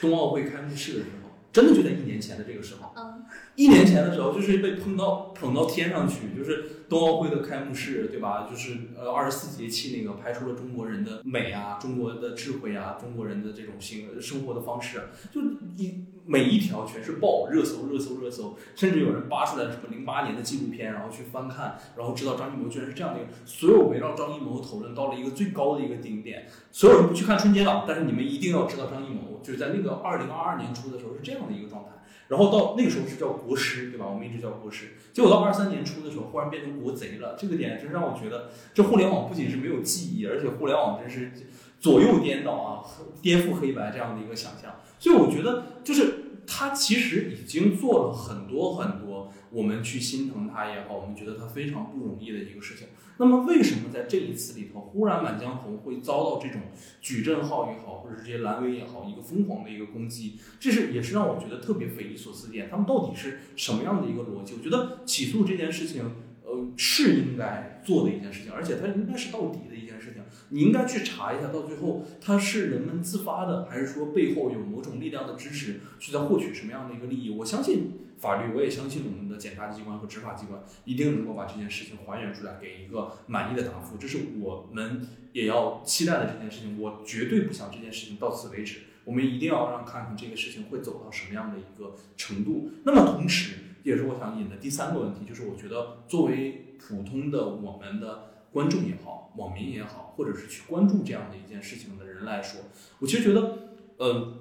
冬奥会开幕式的时候，真的就在一年前的这个时候。嗯，一年前的时候，就是被捧到捧到天上去，就是冬奥会的开幕式，对吧？就是呃二十四节气那个拍出了中国人的美啊，中国的智慧啊，中国人的这种生生活的方式，就一每一条全是爆热搜，热搜，热搜，甚至有人扒出来什么零八年的纪录片，然后去翻看，然后知道张艺谋居然是这样的一个，所有围绕张艺谋讨论到了一个最高的一个顶点。所有人不去看春节档，但是你们一定要知道张艺谋就是在那个二零二二年初的时候是这样的一个状态。然后到那个时候是叫国师，对吧？我们一直叫国师。结果到二三年初的时候，忽然变成国贼了。这个点真让我觉得，这互联网不仅是没有记忆，而且互联网真是左右颠倒啊，颠覆黑白这样的一个想象。所以我觉得，就是他其实已经做了很多很多，我们去心疼他也好，我们觉得他非常不容易的一个事情。那么为什么在这一次里头，忽然《满江红》会遭到这种矩阵号也好，或者是这些蓝 V 也好，一个疯狂的一个攻击？这是也是让我觉得特别匪夷所思点。他们到底是什么样的一个逻辑？我觉得起诉这件事情，呃，是应该做的一件事情，而且它应该是到底的一件。你应该去查一下，到最后它是人们自发的，还是说背后有某种力量的支持，去在获取什么样的一个利益？我相信。法律，我也相信我们的检察机关和执法机关一定能够把这件事情还原出来，给一个满意的答复。这是我们也要期待的这件事情。我绝对不想这件事情到此为止，我们一定要让看看这个事情会走到什么样的一个程度。那么同时，也是我想引的第三个问题，就是我觉得作为普通的我们的观众也好，网民也好，或者是去关注这样的一件事情的人来说，我其实觉得，呃，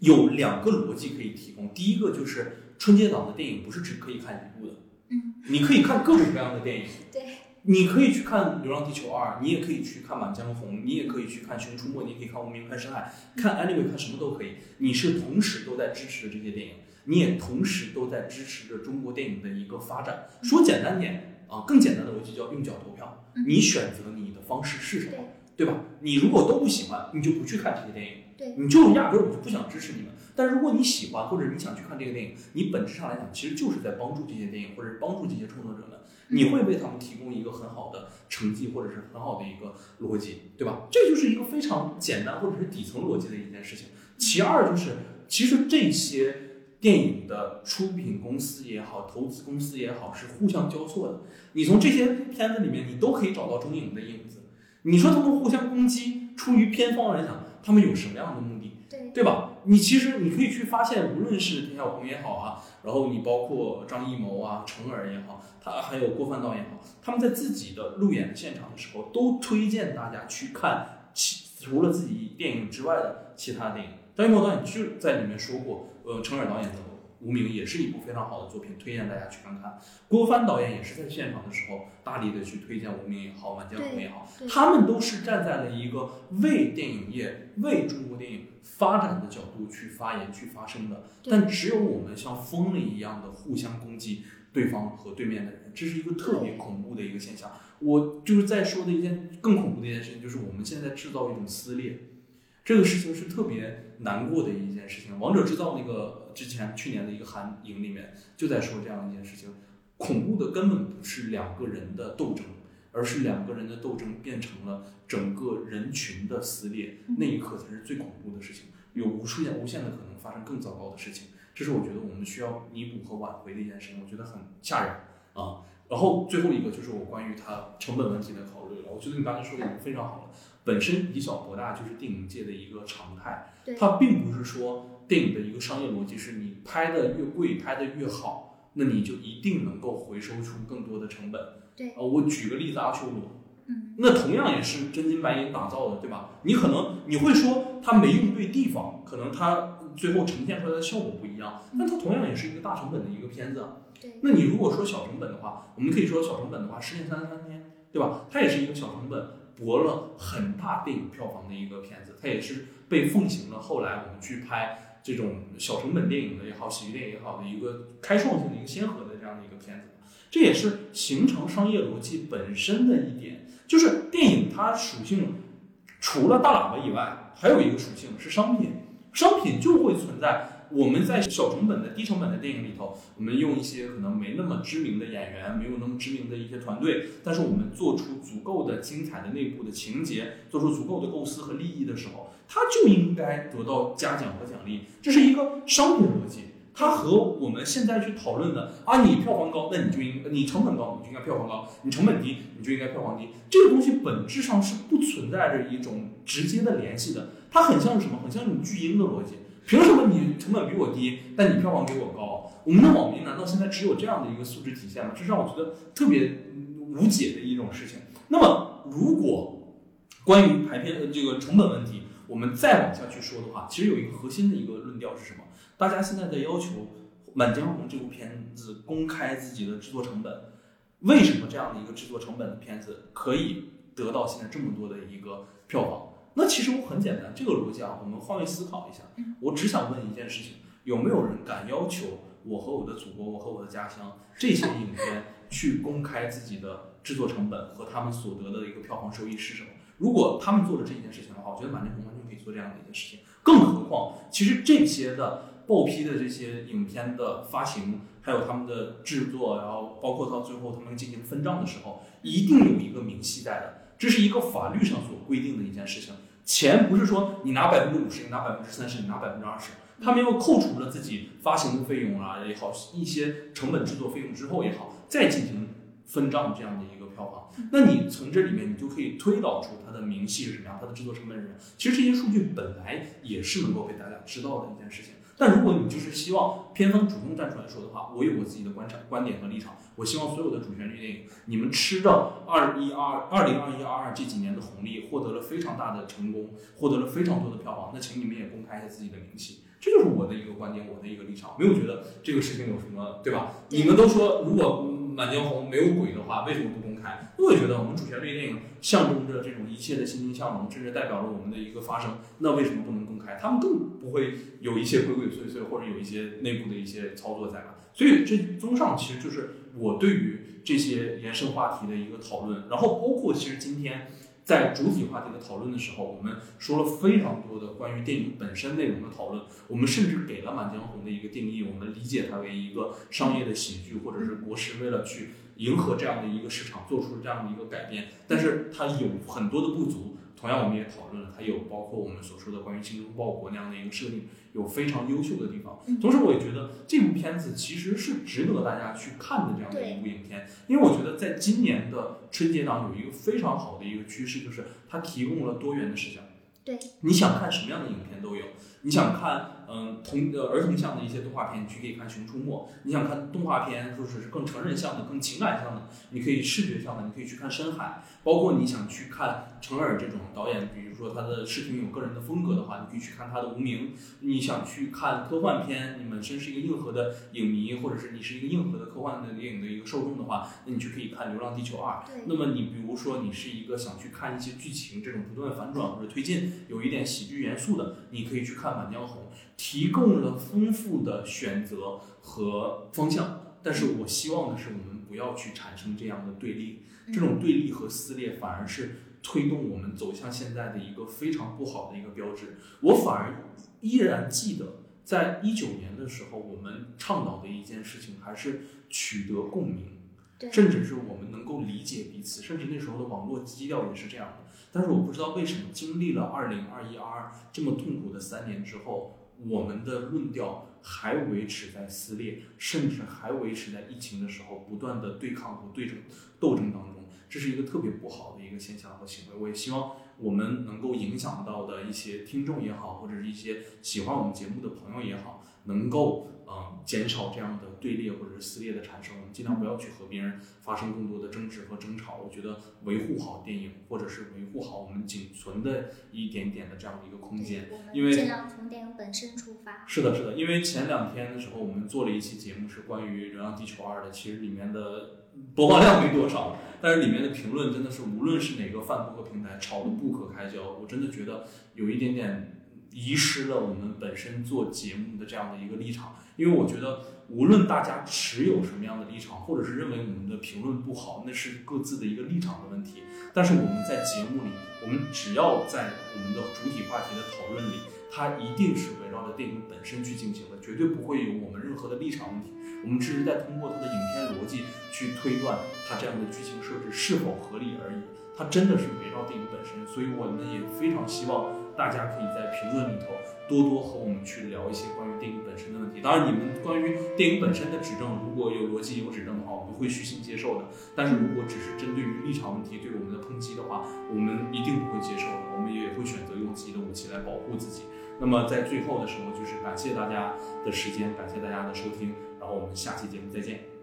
有两个逻辑可以提供。第一个就是。春节档的电影不是只可以看一部的，嗯，你可以看各种各样的电影，对，你可以去看《流浪地球二》，你也可以去看《满江红》，你也可以去看《熊出没》，你也可以看《无名看深海》，看 anyway 看什么都可以。你是同时都在支持着这些电影，你也同时都在支持着中国电影的一个发展。说简单点啊，更简单的逻辑叫用脚投票，你选择你的方式是什么，对吧？你如果都不喜欢，你就不去看这些电影。对你就压根儿我就不想支持你们。但如果你喜欢或者你想去看这个电影，你本质上来讲其实就是在帮助这些电影或者是帮助这些创作者们，你会为他们提供一个很好的成绩或者是很好的一个逻辑，对吧？这就是一个非常简单或者是底层逻辑的一件事情。其二就是，其实这些电影的出品公司也好，投资公司也好，是互相交错的。你从这些片子里面，你都可以找到中影的影子。你说他们互相攻击，出于片方来讲，他们有什么样的目的？对对吧？你其实你可以去发现，无论是田晓鹏也好啊，然后你包括张艺谋啊、成尔也好，他还有郭帆导演也好，他们在自己的路演的现场的时候，都推荐大家去看其除了自己电影之外的其他电影。张艺谋导演就在里面说过，呃，程耳导演的《无名》也是一部非常好的作品，推荐大家去看看。郭帆导演也是在现场的时候大力的去推荐《无名》也好，《满江红》也好，他们都是站在了一个为电影业、为中国电影发展的角度去发言、去发声的。但只有我们像疯了一样的互相攻击对方和对面的人，这是一个特别恐怖的一个现象。我就是在说的一件更恐怖的一件事情，就是我们现在制造一种撕裂，这个事情是特别难过的一件事情。《王者制造》那个之前去年的一个韩影里面就在说这样一件事情，恐怖的根本不是两个人的斗争，而是两个人的斗争变成了整个人群的撕裂，那一刻才是最恐怖的事情，有无数件无限的可能发生更糟糕的事情，这是我觉得我们需要弥补和挽回的一件事情，我觉得很吓人啊。然后最后一个就是我关于它成本问题的考虑了，我觉得你刚才说的已经非常好了。本身以小博大就是电影界的一个常态，它并不是说电影的一个商业逻辑是你拍的越贵，拍的越好，那你就一定能够回收出更多的成本。对呃，我举个例子，阿修罗，嗯，那同样也是真金白银打造的，对吧？你可能你会说它没用对地方，可能它最后呈现出来的效果不一样，但它同样也是一个大成本的一个片子那你如果说小成本的话，我们可以说小成本的话，《失恋三十三天》，对吧？它也是一个小成本博了很大电影票房的一个片子，它也是被奉行了后来我们去拍这种小成本电影的也好，喜剧电影也好的一个开创性的一个先河的这样的一个片子。这也是形成商业逻辑本身的一点，就是电影它属性除了大喇叭以外，还有一个属性是商品，商品就会存在。我们在小成本的、低成本的电影里头，我们用一些可能没那么知名的演员，没有那么知名的一些团队，但是我们做出足够的精彩的内部的情节，做出足够的构思和利益的时候，它就应该得到嘉奖和奖励。这是一个商品逻辑。它和我们现在去讨论的啊，你票房高，那你就应你成本高，你就应该票房高；你成本低，你就应该票房低。这个东西本质上是不存在着一种直接的联系的，它很像是什么？很像一种巨婴的逻辑。凭什么你成本比我低，但你票房比我高？我们的网民难道现在只有这样的一个素质体现吗？这是让我觉得特别无解的一种事情。那么，如果关于排片呃这个成本问题，我们再往下去说的话，其实有一个核心的一个论调是什么？大家现在在要求《满江红》这部片子公开自己的制作成本，为什么这样的一个制作成本的片子可以得到现在这么多的一个票房？那其实我很简单，这个逻辑啊，我们换位思考一下，我只想问一件事情：有没有人敢要求我和我的祖国、我和我的家乡这些影片去公开自己的制作成本和他们所得的一个票房收益是什么？如果他们做了这件事情的话，我觉得满天红完全可以做这样的一件事情。更何况，其实这些的报批的这些影片的发行，还有他们的制作，然后包括到最后他们进行分账的时候，一定有一个明细在的，这是一个法律上所规定的一件事情。钱不是说你拿百分之五十，你拿百分之三十，你拿百分之二十，他们又扣除了自己发行的费用啊也好，一些成本制作费用之后也好，再进行分账这样的一个票房。那你从这里面你就可以推导出它的明细是什么样，它的制作成本是什么样。其实这些数据本来也是能够被大家知道的一件事情。但如果你就是希望片方主动站出来说的话，我有我自己的观察、观点和立场。我希望所有的主旋律电影，你们吃着二一二二零二一二二这几年的红利，获得了非常大的成功，获得了非常多的票房，那请你们也公开一下自己的名气。这就是我的一个观点，我的一个立场。没有觉得这个事情有什么，对吧？你们都说如果《满江红》没有鬼的话，为什么不公开？因为我觉得我们主旋律电影象征着这种一切的欣欣向荣，甚至代表着我们的一个发声。那为什么不能公开？他们更不会有一些鬼鬼祟祟，或者有一些内部的一些操作在吧？所以这综上其实就是我对于这些延伸话题的一个讨论。然后包括其实今天在主体话题的讨论的时候，我们说了非常多的关于电影本身内容的讨论，我们甚至给了《满江红》的一个定义，我们理解它为一个商业的喜剧，或者是国师为了去迎合这样的一个市场做出了这样的一个改变，但是它有很多的不足。同样，我们也讨论了，它有包括我们所说的关于精忠报国那样的一个设定，有非常优秀的地方。同时，我也觉得这部片子其实是值得大家去看的这样的一部影片，因为我觉得在今年的春节档有一个非常好的一个趋势，就是它提供了多元的视角。对，你想看什么样的影片都有。你想看，嗯，童呃儿童向的一些动画片，你去可以看《熊出没》；你想看动画片，或者是更成人向的、更情感向的，你可以视觉向的，你可以去看《深海》。包括你想去看陈耳这种导演，比如说他的视频有个人的风格的话，你可以去看他的《无名》。你想去看科幻片，你本身是一个硬核的影迷，或者是你是一个硬核的科幻的电影的一个受众的话，那你就可以看《流浪地球二》。那么你比如说你是一个想去看一些剧情这种不断反转或者推进，有一点喜剧元素的，你可以去看《满江红》，提供了丰富的选择和方向。但是我希望的是，我们不要去产生这样的对立。这种对立和撕裂反而是推动我们走向现在的一个非常不好的一个标志。我反而依然记得，在一九年的时候，我们倡导的一件事情还是取得共鸣，甚至是我们能够理解彼此，甚至那时候的网络基调也是这样的。但是我不知道为什么，经历了二零二一、二这么痛苦的三年之后，我们的论调还维持在撕裂，甚至还维持在疫情的时候不断的对抗和对争斗争当中。这是一个特别不好的一个现象和行为，我也希望我们能够影响到的一些听众也好，或者是一些喜欢我们节目的朋友也好，能够嗯减少这样的队列或者是撕裂的产生，我们尽量不要去和别人发生更多的争执和争吵。我觉得维护好电影，或者是维护好我们仅存的一点点的这样的一个空间，因为尽量从电影本身出发。是的，是的，因为前两天的时候我们做了一期节目是关于《流浪地球二》的，其实里面的。播放量没多少，但是里面的评论真的是，无论是哪个泛播客平台，吵得不可开交。我真的觉得有一点点遗失了我们本身做节目的这样的一个立场。因为我觉得，无论大家持有什么样的立场，或者是认为我们的评论不好，那是各自的一个立场的问题。但是我们在节目里，我们只要在我们的主体话题的讨论里，它一定是围绕着电影本身去进行的，绝对不会有我们任何的立场问题。我们只是在通过它的影片逻辑去推断它这样的剧情设置是否合理而已。它真的是围绕电影本身，所以我们也非常希望大家可以在评论里头多多和我们去聊一些关于电影本身的问题。当然，你们关于电影本身的指正，如果有逻辑有指正的话，我们会虚心接受的。但是如果只是针对于立场问题对我们的抨击的话，我们一定不会接受的。我们也会选择用自己的武器来保护自己。那么在最后的时候，就是感谢大家的时间，感谢大家的收听。然后我们下期节目再见。